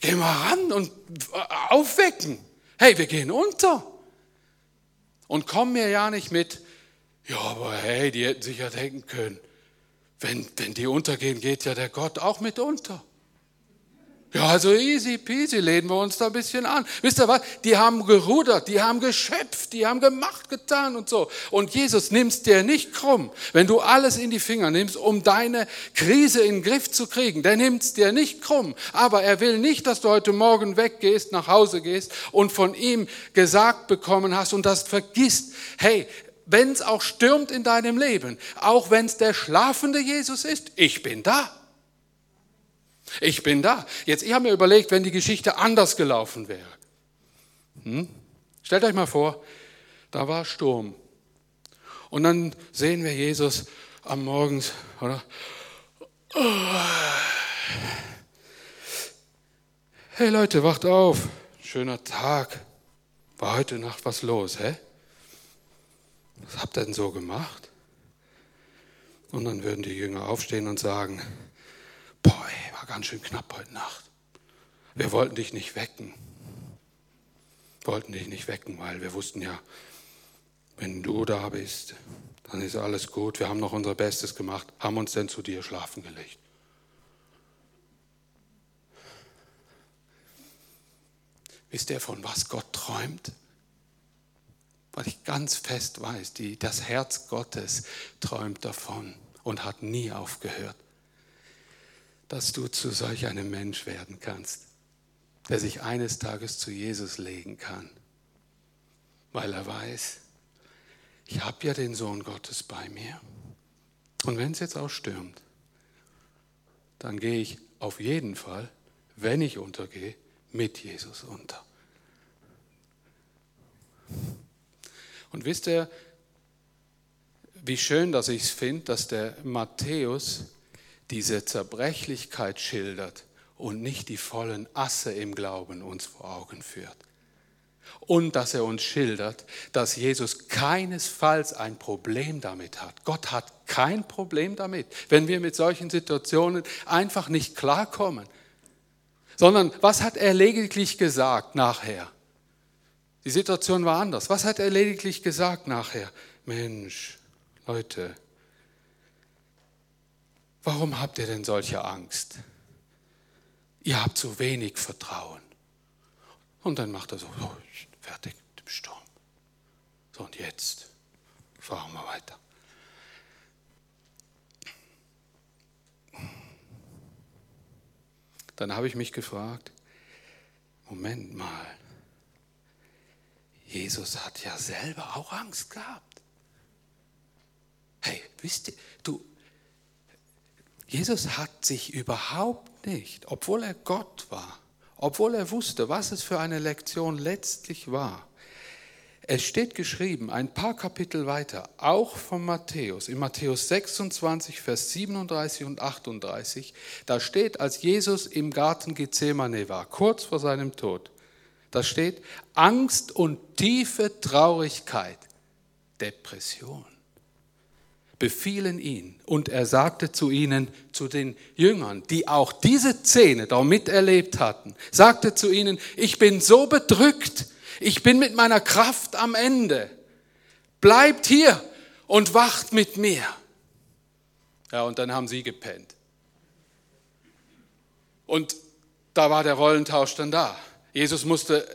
Gehen wir ran und aufwecken. Hey, wir gehen unter. Und kommen mir ja nicht mit, ja, aber hey, die hätten sich ja denken können, wenn, wenn die untergehen, geht ja der Gott auch mit unter. Ja, also easy peasy, lehnen wir uns da ein bisschen an. Wisst ihr was? Die haben gerudert, die haben geschöpft, die haben gemacht, getan und so. Und Jesus nimmst dir nicht krumm, wenn du alles in die Finger nimmst, um deine Krise in den Griff zu kriegen. Der nimmt's dir nicht krumm. Aber er will nicht, dass du heute Morgen weggehst, nach Hause gehst und von ihm gesagt bekommen hast und das vergisst. Hey, wenn es auch stürmt in deinem Leben, auch wenn es der schlafende Jesus ist, ich bin da. Ich bin da. Jetzt, ich habe mir überlegt, wenn die Geschichte anders gelaufen wäre. Hm? Stellt euch mal vor, da war Sturm. Und dann sehen wir Jesus am Morgens, oder? Hey Leute, wacht auf. Schöner Tag. War heute Nacht was los, hä? Was habt ihr denn so gemacht? Und dann würden die Jünger aufstehen und sagen, boah, ey, ganz schön knapp heute Nacht. Wir wollten dich nicht wecken. Wollten dich nicht wecken, weil wir wussten ja, wenn du da bist, dann ist alles gut. Wir haben noch unser Bestes gemacht, haben uns denn zu dir schlafen gelegt. Wisst ihr, von was Gott träumt? Weil ich ganz fest weiß, die, das Herz Gottes träumt davon und hat nie aufgehört dass du zu solch einem Mensch werden kannst, der sich eines Tages zu Jesus legen kann, weil er weiß, ich habe ja den Sohn Gottes bei mir. Und wenn es jetzt auch stürmt, dann gehe ich auf jeden Fall, wenn ich untergehe, mit Jesus unter. Und wisst ihr, wie schön, dass ich es finde, dass der Matthäus diese Zerbrechlichkeit schildert und nicht die vollen Asse im Glauben uns vor Augen führt. Und dass er uns schildert, dass Jesus keinesfalls ein Problem damit hat. Gott hat kein Problem damit, wenn wir mit solchen Situationen einfach nicht klarkommen. Sondern was hat er lediglich gesagt nachher? Die Situation war anders. Was hat er lediglich gesagt nachher? Mensch, Leute, Warum habt ihr denn solche Angst? Ihr habt so wenig Vertrauen. Und dann macht er so, so fertig mit dem Sturm. So, und jetzt fahren wir weiter. Dann habe ich mich gefragt, Moment mal, Jesus hat ja selber auch Angst gehabt. Hey, wisst ihr, du, Jesus hat sich überhaupt nicht, obwohl er Gott war, obwohl er wusste, was es für eine Lektion letztlich war. Es steht geschrieben, ein paar Kapitel weiter, auch von Matthäus, in Matthäus 26, Vers 37 und 38, da steht, als Jesus im Garten Gethsemane war, kurz vor seinem Tod, da steht Angst und tiefe Traurigkeit, Depression befielen ihn und er sagte zu ihnen, zu den Jüngern, die auch diese Szene da miterlebt hatten, sagte zu ihnen, ich bin so bedrückt, ich bin mit meiner Kraft am Ende, bleibt hier und wacht mit mir. Ja, und dann haben sie gepennt. Und da war der Rollentausch dann da. Jesus musste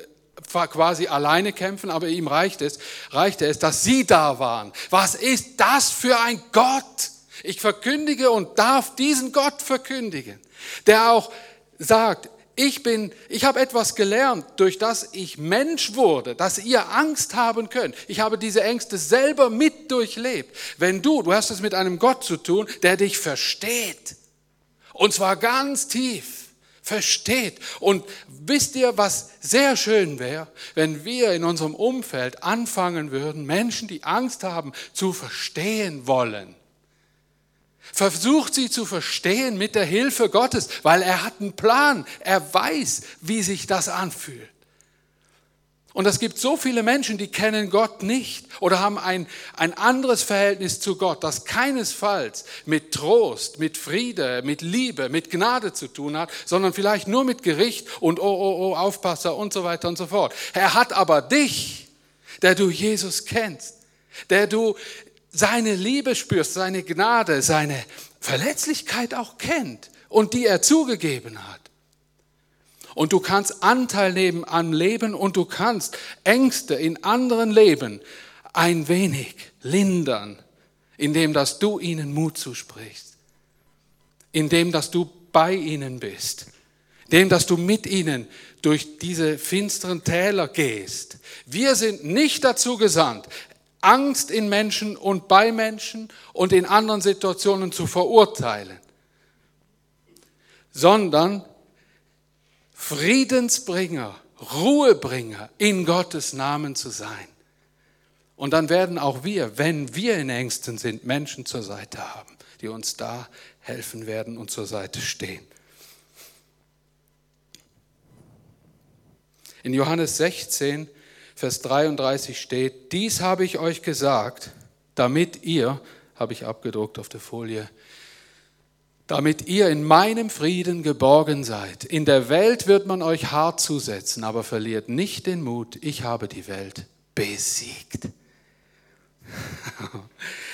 quasi alleine kämpfen, aber ihm reicht es, reichte es, dass sie da waren. Was ist das für ein Gott? Ich verkündige und darf diesen Gott verkündigen, der auch sagt, ich bin, ich habe etwas gelernt, durch das ich Mensch wurde, dass ihr Angst haben könnt. Ich habe diese Ängste selber mit durchlebt. Wenn du, du hast es mit einem Gott zu tun, der dich versteht. Und zwar ganz tief versteht. Und wisst ihr, was sehr schön wäre, wenn wir in unserem Umfeld anfangen würden, Menschen, die Angst haben, zu verstehen wollen. Versucht sie zu verstehen mit der Hilfe Gottes, weil er hat einen Plan. Er weiß, wie sich das anfühlt. Und es gibt so viele Menschen, die kennen Gott nicht oder haben ein, ein anderes Verhältnis zu Gott, das keinesfalls mit Trost, mit Friede, mit Liebe, mit Gnade zu tun hat, sondern vielleicht nur mit Gericht und oh, oh, oh, Aufpasser und so weiter und so fort. Er hat aber dich, der du Jesus kennst, der du seine Liebe spürst, seine Gnade, seine Verletzlichkeit auch kennt und die er zugegeben hat. Und du kannst Anteil nehmen am Leben und du kannst Ängste in anderen Leben ein wenig lindern, indem dass du ihnen Mut zusprichst, indem dass du bei ihnen bist, indem dass du mit ihnen durch diese finsteren Täler gehst. Wir sind nicht dazu gesandt, Angst in Menschen und bei Menschen und in anderen Situationen zu verurteilen, sondern Friedensbringer, Ruhebringer in Gottes Namen zu sein. Und dann werden auch wir, wenn wir in Ängsten sind, Menschen zur Seite haben, die uns da helfen werden und zur Seite stehen. In Johannes 16, Vers 33 steht, dies habe ich euch gesagt, damit ihr, habe ich abgedruckt auf der Folie, damit ihr in meinem Frieden geborgen seid. In der Welt wird man euch hart zusetzen, aber verliert nicht den Mut, ich habe die Welt besiegt.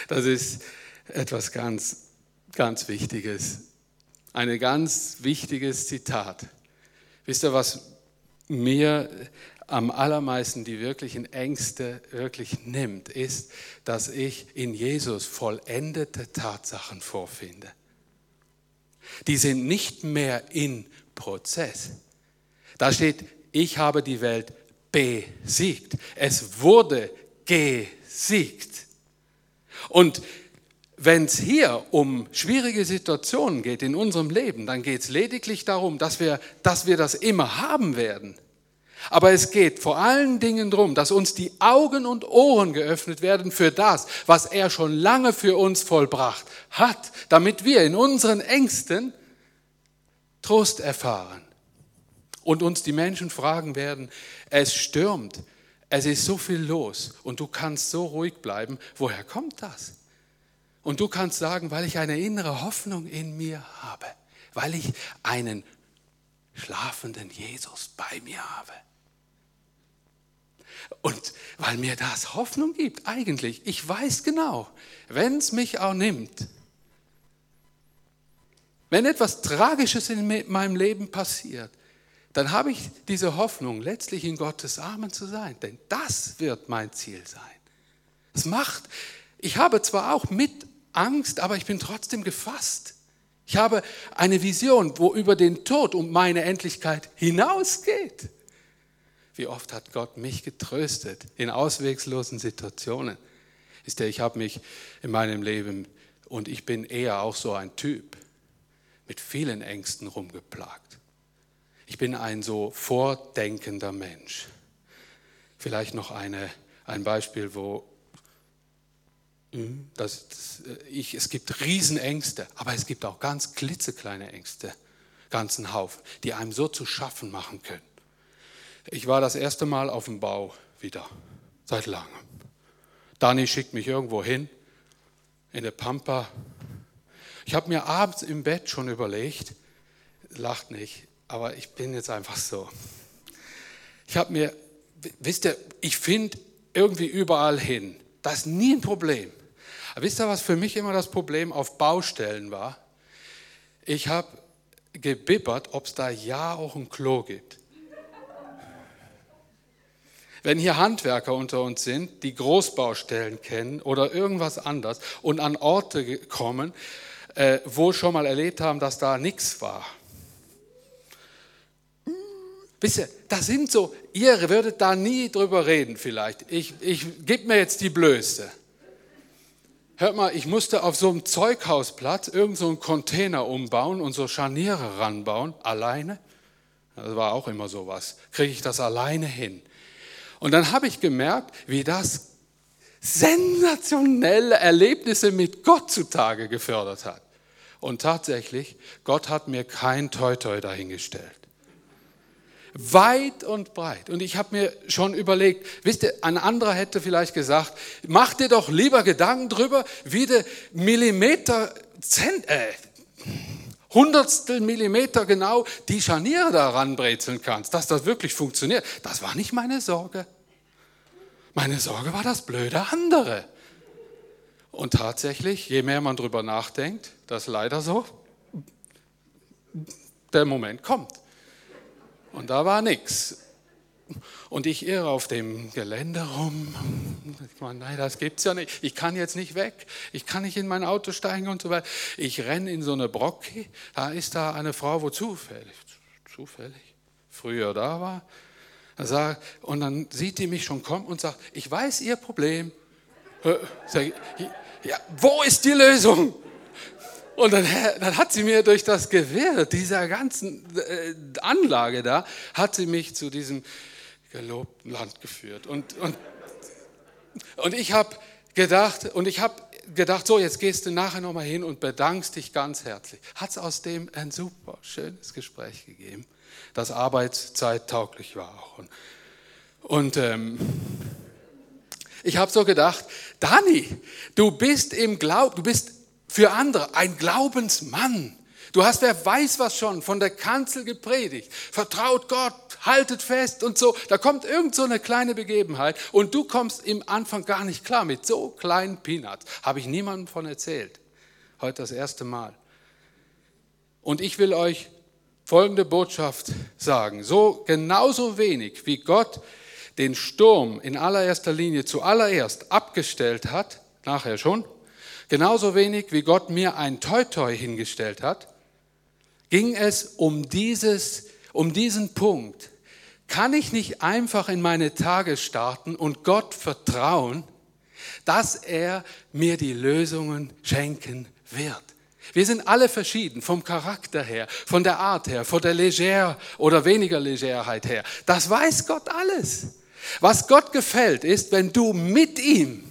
Das ist etwas ganz, ganz Wichtiges. Ein ganz wichtiges Zitat. Wisst ihr, was mir am allermeisten die wirklichen Ängste wirklich nimmt, ist, dass ich in Jesus vollendete Tatsachen vorfinde. Die sind nicht mehr in Prozess. Da steht, ich habe die Welt besiegt. Es wurde gesiegt. Und wenn es hier um schwierige Situationen geht in unserem Leben, dann geht es lediglich darum, dass wir, dass wir das immer haben werden. Aber es geht vor allen Dingen darum, dass uns die Augen und Ohren geöffnet werden für das, was er schon lange für uns vollbracht hat, damit wir in unseren Ängsten Trost erfahren. Und uns die Menschen fragen werden, es stürmt, es ist so viel los und du kannst so ruhig bleiben, woher kommt das? Und du kannst sagen, weil ich eine innere Hoffnung in mir habe, weil ich einen schlafenden Jesus bei mir habe. Und weil mir das Hoffnung gibt, eigentlich, ich weiß genau, wenn es mich auch nimmt, wenn etwas Tragisches in meinem Leben passiert, dann habe ich diese Hoffnung, letztlich in Gottes Armen zu sein. Denn das wird mein Ziel sein. Es macht, ich habe zwar auch mit Angst, aber ich bin trotzdem gefasst. Ich habe eine Vision, wo über den Tod und meine Endlichkeit hinausgeht. Wie oft hat Gott mich getröstet in auswegslosen Situationen? Ist der, ich habe mich in meinem Leben und ich bin eher auch so ein Typ mit vielen Ängsten rumgeplagt. Ich bin ein so vordenkender Mensch. Vielleicht noch eine, ein Beispiel, wo hm, das, das, ich, es gibt Riesenängste, aber es gibt auch ganz klitzekleine Ängste, ganzen Haufen, die einem so zu schaffen machen können. Ich war das erste Mal auf dem Bau wieder, seit langem. Dani schickt mich irgendwo hin, in der Pampa. Ich habe mir abends im Bett schon überlegt, lacht nicht, aber ich bin jetzt einfach so. Ich habe mir, wisst ihr, ich finde irgendwie überall hin. Das ist nie ein Problem. Aber wisst ihr, was für mich immer das Problem auf Baustellen war? Ich habe gebibbert, ob es da ja auch ein Klo gibt. Wenn hier Handwerker unter uns sind, die Großbaustellen kennen oder irgendwas anderes und an Orte kommen, äh, wo schon mal erlebt haben, dass da nichts war. Wisst ihr, das sind so, ihr würdet da nie drüber reden vielleicht. Ich, ich gebe mir jetzt die Blöße. Hört mal, ich musste auf so einem Zeughausplatz irgend so einen Container umbauen und so Scharniere ranbauen, alleine. Das war auch immer sowas. Kriege ich das alleine hin? Und dann habe ich gemerkt, wie das sensationelle Erlebnisse mit Gott zutage gefördert hat. Und tatsächlich, Gott hat mir kein Toi-Toi dahingestellt. Weit und breit. Und ich habe mir schon überlegt, wisst ihr, ein anderer hätte vielleicht gesagt, mach dir doch lieber Gedanken drüber, wie du Millimeter, Zent, äh, Hundertstel Millimeter genau die Scharniere da ranbrezeln kannst, dass das wirklich funktioniert. Das war nicht meine Sorge. Meine Sorge war das blöde andere. Und tatsächlich, je mehr man drüber nachdenkt, das ist leider so, der Moment kommt. Und da war nichts. Und ich irre auf dem Gelände rum. Ich meine, nein, das gibt's ja nicht. Ich kann jetzt nicht weg. Ich kann nicht in mein Auto steigen und so weiter. Ich renne in so eine Brocke. Da ist da eine Frau, wo zufällig, zufällig, früher da war. Und dann sieht die mich schon kommen und sagt, ich weiß Ihr Problem. Sag ja, wo ist die Lösung? Und dann, dann, hat sie mir durch das Gewirr dieser ganzen äh, Anlage da, hat sie mich zu diesem gelobten Land geführt. Und, und, und ich habe gedacht, und ich habe gedacht, so, jetzt gehst du nachher nochmal hin und bedankst dich ganz herzlich. Hat es aus dem ein super schönes Gespräch gegeben, das arbeitszeittauglich war auch. Und, und ähm, ich habe so gedacht, Dani, du bist im Glaub, du bist für andere ein Glaubensmann. Du hast, wer weiß was schon, von der Kanzel gepredigt. Vertraut Gott, haltet fest und so. Da kommt irgend so eine kleine Begebenheit und du kommst im Anfang gar nicht klar mit so kleinen Peanuts. Habe ich niemandem von erzählt. Heute das erste Mal. Und ich will euch folgende Botschaft sagen. So genauso wenig wie Gott den Sturm in allererster Linie zuallererst abgestellt hat, nachher schon, genauso wenig wie Gott mir ein Toi-Toi hingestellt hat, ging es um, dieses, um diesen Punkt. Kann ich nicht einfach in meine Tage starten und Gott vertrauen, dass er mir die Lösungen schenken wird? Wir sind alle verschieden, vom Charakter her, von der Art her, von der Leger oder weniger Legerheit her. Das weiß Gott alles. Was Gott gefällt, ist, wenn du mit ihm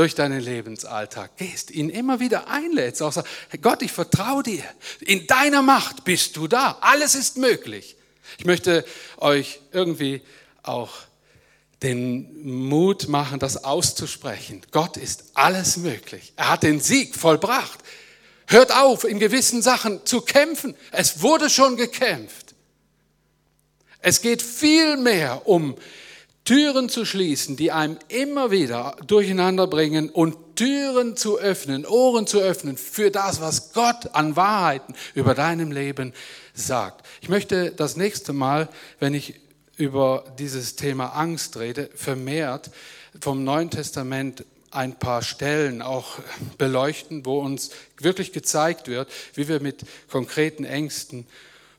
durch deinen Lebensalltag gehst, ihn immer wieder einlädst, auch sagst, Gott, ich vertraue dir, in deiner Macht bist du da, alles ist möglich. Ich möchte euch irgendwie auch den Mut machen, das auszusprechen. Gott ist alles möglich. Er hat den Sieg vollbracht. Hört auf, in gewissen Sachen zu kämpfen. Es wurde schon gekämpft. Es geht viel mehr um Türen zu schließen, die einem immer wieder durcheinander bringen und Türen zu öffnen, Ohren zu öffnen für das, was Gott an Wahrheiten über deinem Leben sagt. Ich möchte das nächste Mal, wenn ich über dieses Thema Angst rede, vermehrt vom Neuen Testament ein paar Stellen auch beleuchten, wo uns wirklich gezeigt wird, wie wir mit konkreten Ängsten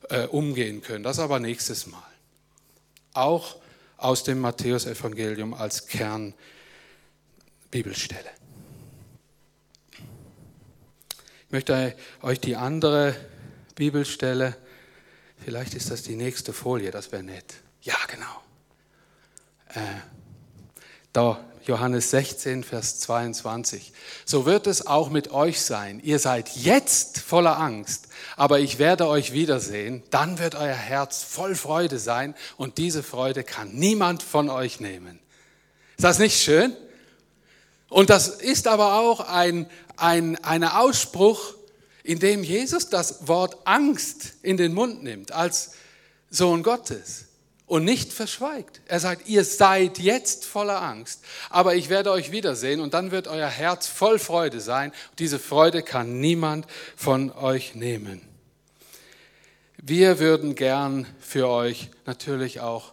äh, umgehen können. Das aber nächstes Mal. Auch aus dem Matthäusevangelium als Kernbibelstelle. Ich möchte euch die andere Bibelstelle, vielleicht ist das die nächste Folie, das wäre nett. Ja, genau. Äh, da Johannes 16, Vers 22. So wird es auch mit euch sein. Ihr seid jetzt voller Angst, aber ich werde euch wiedersehen. Dann wird euer Herz voll Freude sein und diese Freude kann niemand von euch nehmen. Ist das nicht schön? Und das ist aber auch ein, ein ein Ausspruch, in dem Jesus das Wort Angst in den Mund nimmt als Sohn Gottes und nicht verschweigt. Er sagt, ihr seid jetzt voller Angst, aber ich werde euch wiedersehen und dann wird euer Herz voll Freude sein. Diese Freude kann niemand von euch nehmen. Wir würden gern für euch natürlich auch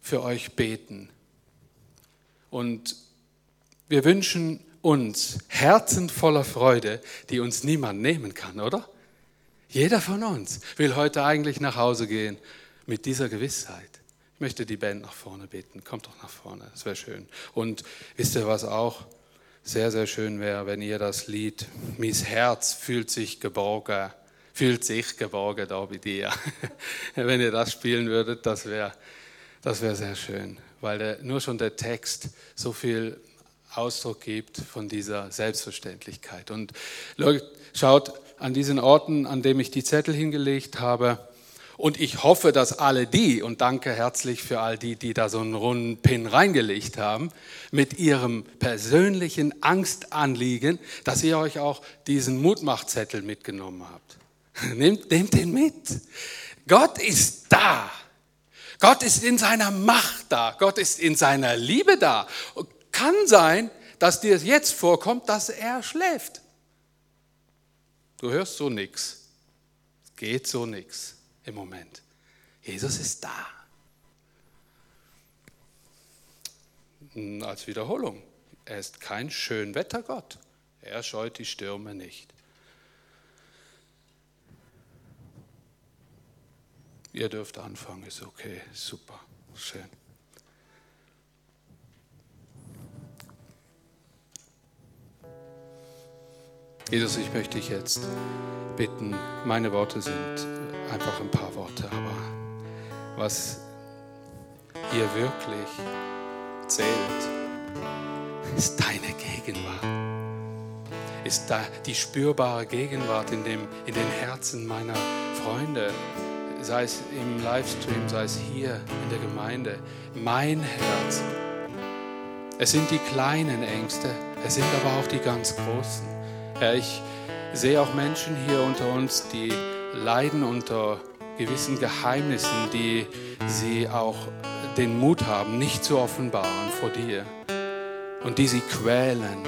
für euch beten. Und wir wünschen uns Herzen voller Freude, die uns niemand nehmen kann, oder? Jeder von uns will heute eigentlich nach Hause gehen mit dieser Gewissheit. Ich möchte die Band nach vorne beten. Kommt doch nach vorne, das wäre schön. Und wisst ihr, was auch sehr, sehr schön wäre, wenn ihr das Lied Mies Herz fühlt sich geborgen, fühlt sich geborgen da bei dir. wenn ihr das spielen würdet, das wäre das wär sehr schön, weil der, nur schon der Text so viel Ausdruck gibt von dieser Selbstverständlichkeit. Und schaut an diesen Orten, an denen ich die Zettel hingelegt habe, und ich hoffe, dass alle die, und danke herzlich für all die, die da so einen runden Pin reingelegt haben, mit ihrem persönlichen Angstanliegen, dass ihr euch auch diesen Mutmachzettel mitgenommen habt. Nehmt, nehmt den mit. Gott ist da. Gott ist in seiner Macht da. Gott ist in seiner Liebe da. Kann sein, dass dir jetzt vorkommt, dass er schläft. Du hörst so nichts. Geht so nichts im Moment. Jesus ist da. Als Wiederholung, er ist kein Schönwettergott. Er scheut die Stürme nicht. Ihr dürft anfangen, ist okay, super, schön. Jesus, ich möchte dich jetzt bitten, meine Worte sind einfach ein paar Worte, aber was hier wirklich zählt, ist deine Gegenwart. Ist da die spürbare Gegenwart in, dem, in den Herzen meiner Freunde, sei es im Livestream, sei es hier in der Gemeinde. Mein Herz. Es sind die kleinen Ängste, es sind aber auch die ganz großen. Herr, ich sehe auch Menschen hier unter uns, die leiden unter gewissen Geheimnissen, die sie auch den Mut haben, nicht zu offenbaren vor dir und die sie quälen.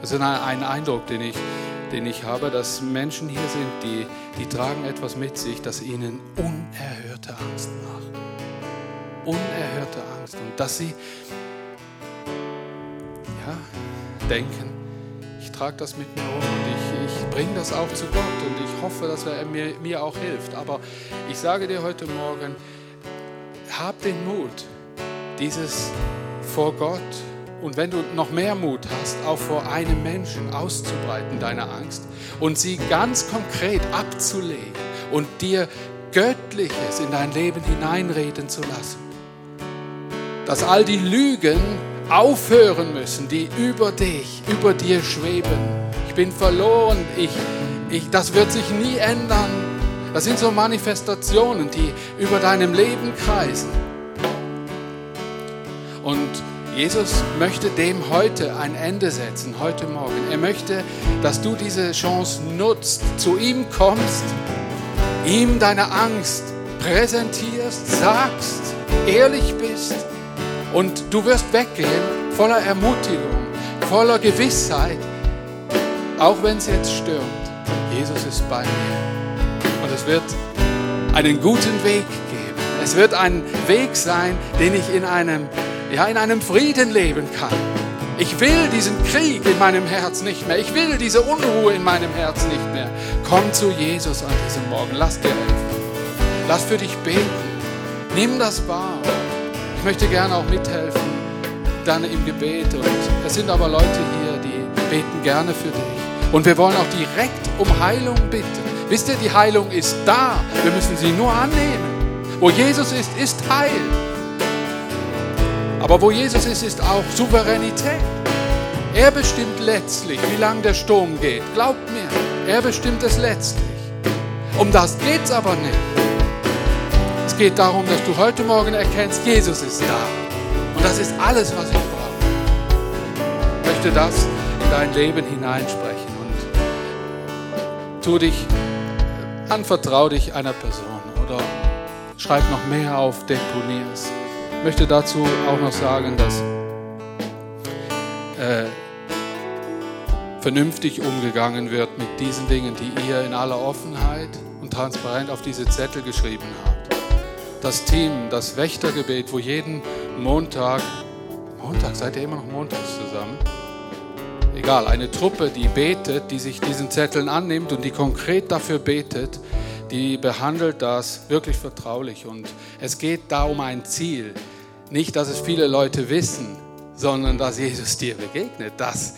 Das ist ein Eindruck, den ich, den ich habe, dass Menschen hier sind, die, die tragen etwas mit sich, das ihnen unerhörte Angst macht. Unerhörte Angst. Und dass sie ja, denken, ich trage das mit mir um und ich, ich bringe das auch zu Gott und ich hoffe, dass er mir, mir auch hilft. Aber ich sage dir heute Morgen, hab den Mut, dieses vor Gott und wenn du noch mehr Mut hast, auch vor einem Menschen auszubreiten, deine Angst, und sie ganz konkret abzulegen und dir Göttliches in dein Leben hineinreden zu lassen. Dass all die Lügen, aufhören müssen, die über dich, über dir schweben. Ich bin verloren, ich, ich, das wird sich nie ändern. Das sind so Manifestationen, die über deinem Leben kreisen. Und Jesus möchte dem heute ein Ende setzen, heute Morgen. Er möchte, dass du diese Chance nutzt, zu ihm kommst, ihm deine Angst präsentierst, sagst, ehrlich bist und du wirst weggehen voller Ermutigung, voller Gewissheit, auch wenn es jetzt stürmt. Jesus ist bei mir. Und es wird einen guten Weg geben. Es wird ein Weg sein, den ich in einem, ja, in einem Frieden leben kann. Ich will diesen Krieg in meinem Herz nicht mehr. Ich will diese Unruhe in meinem Herz nicht mehr. Komm zu Jesus an diesem Morgen. Lass dir helfen. Lass für dich beten. Nimm das wahr. Ich möchte gerne auch mithelfen, dann im Gebet. Und es sind aber Leute hier, die beten gerne für dich. Und wir wollen auch direkt um Heilung bitten. Wisst ihr, die Heilung ist da. Wir müssen sie nur annehmen. Wo Jesus ist, ist Heil. Aber wo Jesus ist, ist auch Souveränität. Er bestimmt letztlich, wie lang der Sturm geht. Glaubt mir, er bestimmt es letztlich. Um das geht es aber nicht. Es geht darum, dass du heute Morgen erkennst, Jesus ist da. Und das ist alles, was ich brauche. Ich möchte das in dein Leben hineinsprechen und tu dich, anvertrau dich einer Person oder schreib noch mehr auf, deponiers. Ich möchte dazu auch noch sagen, dass äh, vernünftig umgegangen wird mit diesen Dingen, die ihr in aller Offenheit und transparent auf diese Zettel geschrieben habt das Team, das Wächtergebet, wo jeden Montag, Montag, seid ihr immer noch montags zusammen? Egal, eine Truppe, die betet, die sich diesen Zetteln annimmt und die konkret dafür betet, die behandelt das wirklich vertraulich. Und es geht da um ein Ziel. Nicht, dass es viele Leute wissen, sondern dass Jesus dir begegnet, dass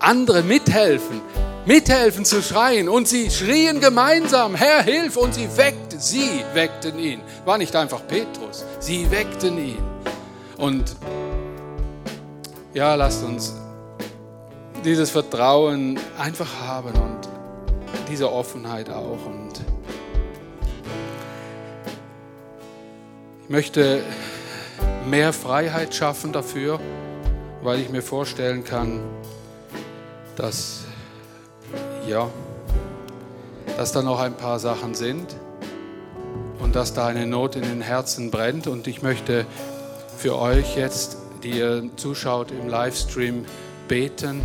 andere mithelfen, mithelfen zu schreien. Und sie schrien gemeinsam, Herr, hilf! Und sie weckten, sie weckten ihn. War nicht einfach Petrus, sie weckten ihn. Und ja, lasst uns dieses Vertrauen einfach haben und diese Offenheit auch. Und ich möchte mehr Freiheit schaffen dafür, weil ich mir vorstellen kann, dass, ja, dass da noch ein paar Sachen sind und dass da eine Not in den Herzen brennt. Und ich möchte für euch jetzt, die ihr zuschaut im Livestream, beten.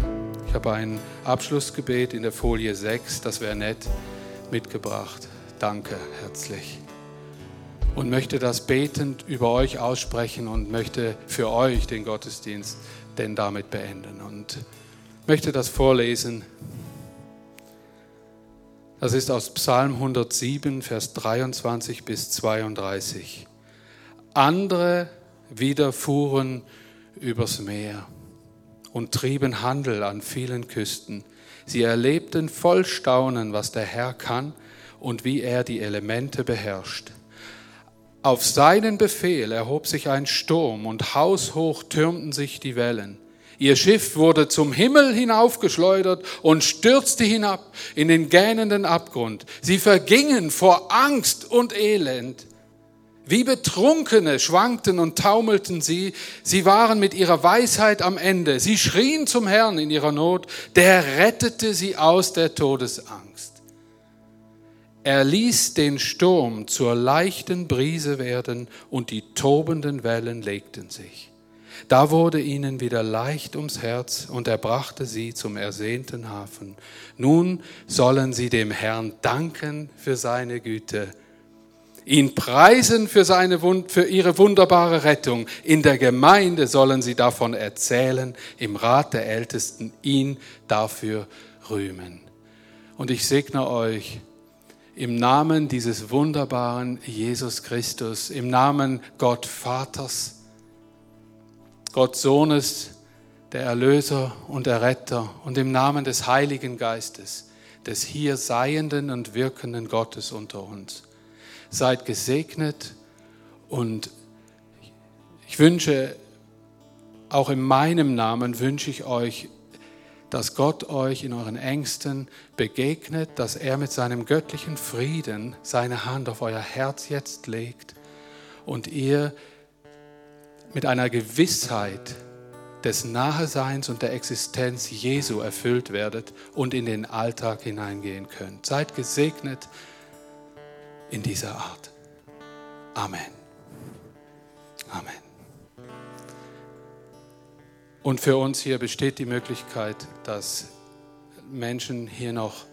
Ich habe ein Abschlussgebet in der Folie 6, das wäre nett, mitgebracht. Danke herzlich. Und möchte das betend über euch aussprechen und möchte für euch den Gottesdienst denn damit beenden. Und möchte das vorlesen. Das ist aus Psalm 107, Vers 23 bis 32. Andere wieder fuhren übers Meer und trieben Handel an vielen Küsten. Sie erlebten voll Staunen, was der Herr kann und wie er die Elemente beherrscht. Auf seinen Befehl erhob sich ein Sturm und haushoch türmten sich die Wellen. Ihr Schiff wurde zum Himmel hinaufgeschleudert und stürzte hinab in den gähnenden Abgrund. Sie vergingen vor Angst und Elend. Wie Betrunkene schwankten und taumelten sie. Sie waren mit ihrer Weisheit am Ende. Sie schrien zum Herrn in ihrer Not. Der rettete sie aus der Todesangst. Er ließ den Sturm zur leichten Brise werden und die tobenden Wellen legten sich. Da wurde ihnen wieder leicht ums Herz und er brachte sie zum ersehnten Hafen. Nun sollen sie dem Herrn danken für seine Güte, ihn preisen für, seine, für ihre wunderbare Rettung. In der Gemeinde sollen sie davon erzählen, im Rat der Ältesten ihn dafür rühmen. Und ich segne euch im Namen dieses wunderbaren Jesus Christus, im Namen Gott Vaters, Gott Sohnes, der Erlöser und der Retter und im Namen des Heiligen Geistes, des hier Seienden und Wirkenden Gottes unter uns. Seid gesegnet und ich wünsche, auch in meinem Namen wünsche ich euch, dass Gott euch in euren Ängsten begegnet, dass er mit seinem göttlichen Frieden seine Hand auf euer Herz jetzt legt und ihr mit einer Gewissheit des Naheseins und der Existenz Jesu erfüllt werdet und in den Alltag hineingehen könnt. Seid gesegnet in dieser Art. Amen. Amen. Und für uns hier besteht die Möglichkeit, dass Menschen hier noch